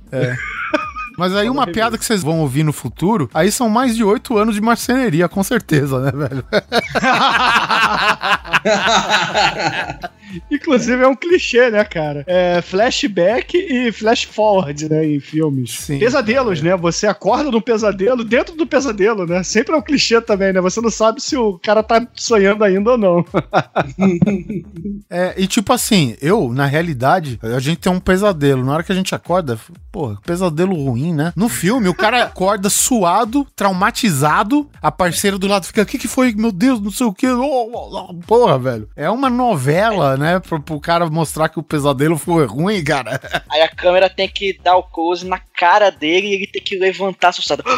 Mas aí uma piada que vocês vão ouvir no futuro, aí são mais de oito anos de marceneria, com certeza, né, velho? Inclusive é um clichê, né, cara? É flashback e flash forward, né, em filmes. Sim. Pesadelos, né? Você acorda num pesadelo dentro do pesadelo, né? Sempre é um clichê também, né? Você não sabe se o cara tá sonhando ainda ou não. É, e tipo assim, eu, na realidade, a gente tem um pesadelo. Na hora que a gente acorda, pô, pesadelo ruim, né? No filme, o cara acorda suado, traumatizado, a parceira do lado fica, o que que foi? Meu Deus, não sei o que. Porra, velho. É uma novela, né? Pro, pro cara mostrar que o pesadelo foi ruim, cara. Aí a câmera tem que dar o close na cara dele e ele tem que levantar assustado.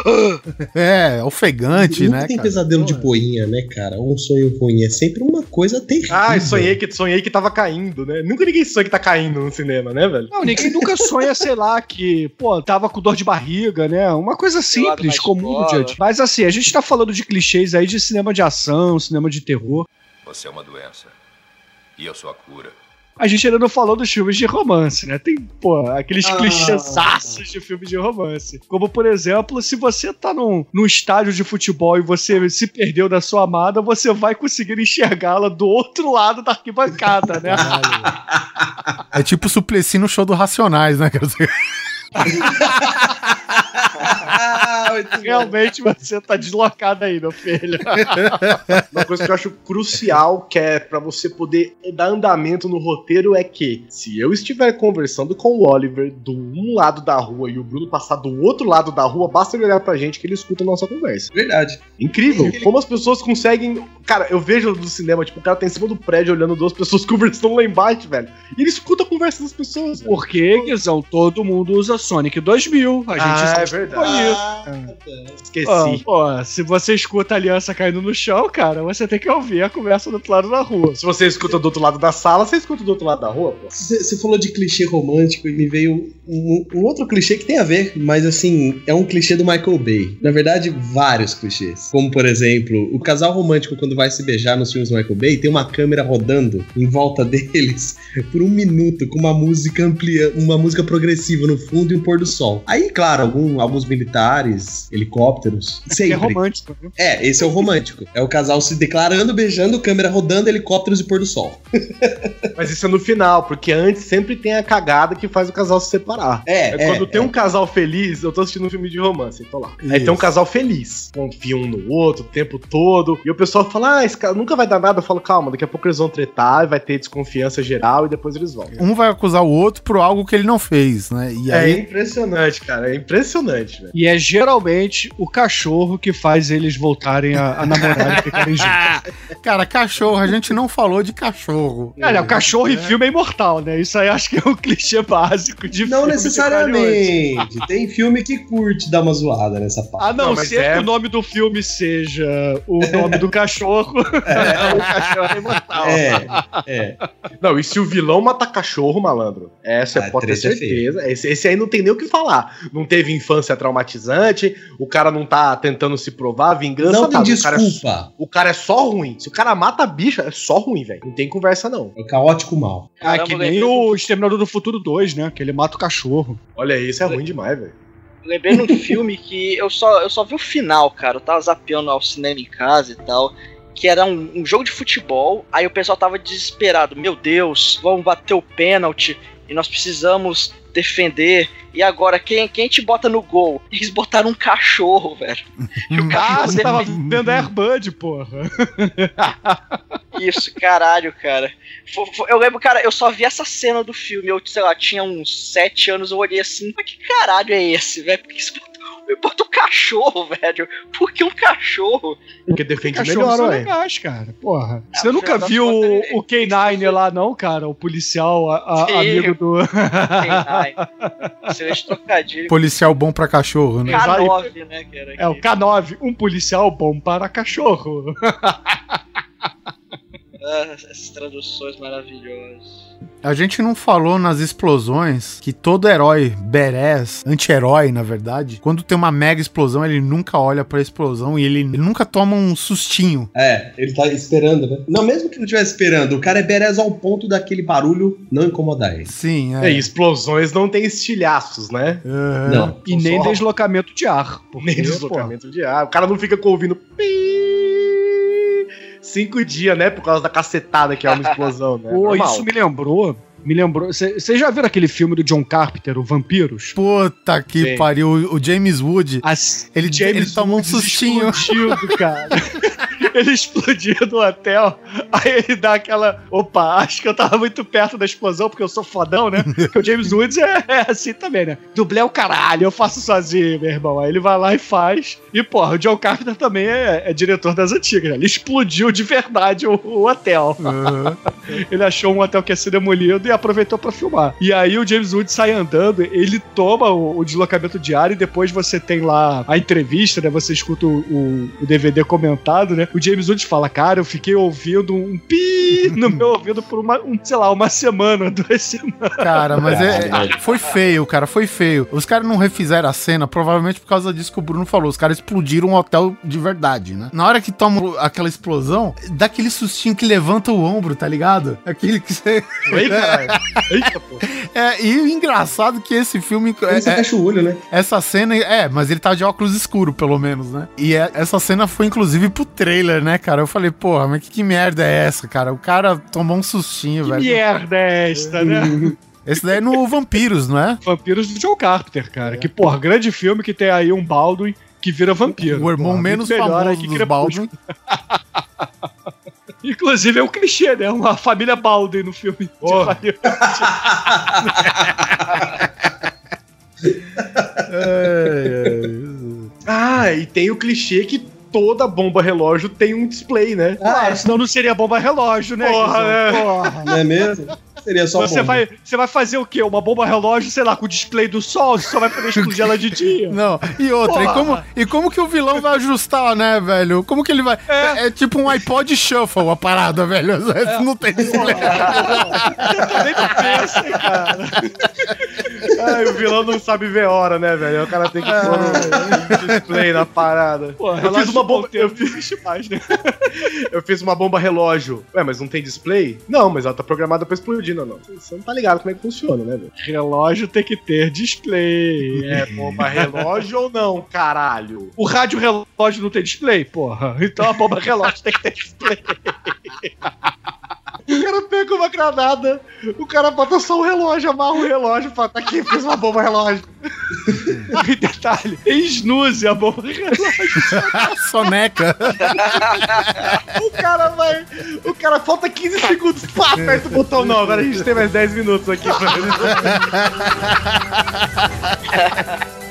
É, ofegante, Nunca né? tem cara? pesadelo de poinha, né, cara? Um sonho ruim. É sempre uma coisa terrível. Ah, sonhei que, sonhei que tava caindo, né? Nunca ninguém sonha que tá caindo no cinema, né, velho? Não, ninguém nunca sonha, sei lá, que, pô, tava com dor de barriga, né? Uma coisa simples, comum do escola. dia a dia. Mas assim, a gente tá falando de clichês aí de cinema de ação, cinema de terror. Você é uma doença. E a cura. A gente ainda não falou dos filmes de romance, né? Tem, pô, aqueles Ah. clichêsaços de filmes de romance. Como, por exemplo, se você tá num, num estádio de futebol e você se perdeu da sua amada, você vai conseguir enxergá-la do outro lado da arquibancada, né? É tipo Supleci no show do Racionais, né? Dizer, Realmente você tá deslocado aí, meu filho. Uma coisa que eu acho crucial, que é pra você poder dar andamento no roteiro, é que se eu estiver conversando com o Oliver do um lado da rua e o Bruno passar do outro lado da rua, basta ele olhar pra gente que ele escuta a nossa conversa. Verdade. Incrível. Como as pessoas conseguem. Cara, eu vejo no cinema, tipo, o cara tá em cima do prédio olhando duas pessoas conversando lá embaixo, velho. E ele escuta a conversa das pessoas, velho. Porque, Guizão, todo mundo usa Sonic 2000. A gente Ah, sabe é que verdade. isso. Esqueci. Ó, ó, se você escuta a aliança caindo no chão, cara, você tem que ouvir a conversa do outro lado da rua. Se você escuta do outro lado da sala, você escuta do outro lado da rua, pô. Você falou de clichê romântico e me veio um, um outro clichê que tem a ver, mas assim, é um clichê do Michael Bay. Na verdade, vários clichês. Como, por exemplo, o casal romântico, quando vai se beijar nos filmes do Michael Bay, tem uma câmera rodando em volta deles por um minuto, com uma música amplia, uma música progressiva no fundo e um pôr do sol. Aí, claro, algum- alguns militares, helicópteros. É Sempre. romântico, viu? É, esse é o romântico. É o casal se declarando, beijando, câmera rodando, helicópteros e pôr do sol. Mas isso é no final, porque antes sempre tem a cagada que faz o casal se separar. É, É, é, quando tem é. um casal feliz, eu tô assistindo um filme de romance, tô lá. Aí Isso. tem um casal feliz, confia um no outro o tempo todo, e o pessoal fala, ah, esse cara nunca vai dar nada. Eu falo, calma, daqui a pouco eles vão tretar, vai ter desconfiança geral e depois eles vão. Um vai acusar o outro por algo que ele não fez, né? E É aí. impressionante, cara, é impressionante, velho. E é geralmente o cachorro que faz eles voltarem a, a namorar e ficarem juntos. Cara, cachorro, a gente não falou de cachorro. Cara, o cachorro em filme é imortal, né? Isso aí acho que é um clichê básico de Não necessariamente. Tem filme que curte dar uma zoada nessa parte. A não, Não, ser é- que o nome do filme seja o nome do cachorro. o cachorro é imortal. É, é. Não, e se o vilão mata cachorro, malandro? Essa Ah, pode ter é certeza. esse, esse aí não tem nem o que falar. Não teve infância traumatizante, o cara não tá tentando se provar, vingança Não tem nada. O cara, é, desculpa. o cara é só ruim. Se o cara mata a bicha, é só ruim, velho. Não tem conversa, não. É caótico mal. Ah, Caramba, que nem lembrei o Exterminador do Futuro 2, né? Que ele mata o cachorro. Olha, esse é ruim demais, velho. Lembrei num filme que eu só, eu só vi o final, cara. Eu tava zapeando ao cinema em casa e tal. Que era um, um jogo de futebol. Aí o pessoal tava desesperado. Meu Deus, vamos bater o pênalti. E nós precisamos defender. E agora, quem, quem te bota no gol? Eles botaram um cachorro, velho. E o Ah, cachorro você tava defende- vendo Airbud, porra. Isso, caralho, cara. Eu lembro, cara, eu só vi essa cena do filme. Eu, sei lá, tinha uns sete anos, eu olhei assim, mas que caralho é esse, velho? Por que isso bota- bota um cachorro, velho? Por que um cachorro? Porque defende melhor, são ué. legais, cara. Porra. Ah, Você nunca viu o, o K9 lá, não, cara? O policial, a- a- Sim. amigo do. Ai, excelente trocadilho. Policial bom pra cachorro, né? K9, né, cara? É o K9, um policial bom para cachorro. Ah, essas traduções maravilhosas. A gente não falou nas explosões que todo herói, badass, anti-herói, na verdade, quando tem uma mega explosão, ele nunca olha pra explosão e ele, ele nunca toma um sustinho. É, ele tá esperando, né? Não, mesmo que não estivesse esperando, o cara é berez ao ponto daquele barulho não incomodar ele. Sim, É, é. e explosões não tem estilhaços, né? Não. E nem Só- deslocamento de ar. Nem deslocamento de ar. O cara não fica com ouvindo. pi- Cinco dias, né? Por causa da cacetada que é uma explosão, né? Pô, Normal. isso me lembrou. Me lembrou. Vocês já viram aquele filme do John Carpenter, o Vampiros? Puta que Sim. pariu. O o James Wood, As- ele, ele toma um sustinho. cara. ele explodiu no hotel. Aí ele dá aquela. Opa, acho que eu tava muito perto da explosão, porque eu sou fodão, né? Porque o James Woods é, é assim também, né? Dublê é o caralho, eu faço sozinho, meu irmão. Aí ele vai lá e faz. E, porra, o John Carpenter também é, é diretor das antigas, né? Ele explodiu de verdade o, o hotel. Aham. Ele achou um hotel que ia ser demolido e aproveitou pra filmar. E aí o James Wood sai andando, ele toma o, o deslocamento diário e depois você tem lá a entrevista, né? Você escuta o, o- o DVD comentado, né? O James Wood fala, cara, eu fiquei ouvindo um pi no meu ouvido por uma, um, sei lá, uma semana, duas semanas. Cara, mas é, é- foi feio, cara, foi feio. Os caras não refizeram a cena, provavelmente por causa disso que o Bruno falou. Os caras explodiram um hotel de verdade, né? Na hora que toma aquela explosão, dá aquele sustinho que levanta o ombro, tá ligado? Aquele que você. Eita, pô. É, e o engraçado que esse filme. é- você é- fecha o olho, né? essa cena. É, mas ele tá de óculos escuro, pelo menos, né? E é- essa cena foi inclusive pro trailer, né, cara? Eu falei, porra, mas que, que merda é essa, cara? O cara tomou um sustinho, Que velho. merda é esta, né? Esse daí é no Vampiros, não é? Vampiros do John Carpenter, cara. Que, porra, grande filme que tem aí um Baldwin que vira vampiro. O irmão Porra, menos muito melhor aí famoso que dos. Baldwin. Inclusive é um clichê, né? Uma família Baldwin no filme. de Porra. Hollywood. Ah, e tem o clichê que toda bomba relógio tem um display, né? Claro, senão não seria bomba relógio, né? Porra, né? Porra. Não é mesmo? Seria só Você bomba. vai, você vai fazer o quê? Uma bomba relógio, sei lá, com o display do sol, você só vai poder explodir ela de dia. Não, e outra, e como, e como que o vilão vai ajustar, né, velho? Como que ele vai. É, é tipo um iPod Shuffle a parada, velho. Não tem display. Nem pensa, cara. Ai, o vilão não sabe ver hora, né, velho? O cara tem que pôr um display na parada. Pô, eu fiz uma bomba. Eu fiz, mais, né? eu fiz uma bomba relógio. Ué, mas não tem display? Não, mas ela tá programada pra explodir, não, não. Você não tá ligado como é que funciona, né, velho? Relógio tem que ter display. É bomba relógio ou não, caralho? O rádio relógio não tem display? Porra. Então a bomba relógio tem que ter display. O cara pega uma granada, o cara bota só o relógio, amarra o relógio fala, tá aqui, fiz uma bomba relógio. E detalhe, tem snooze a bomba relógio. Soneca. O cara vai. O cara falta 15 segundos, pá, aperta o botão. Não, agora a gente tem mais 10 minutos aqui pra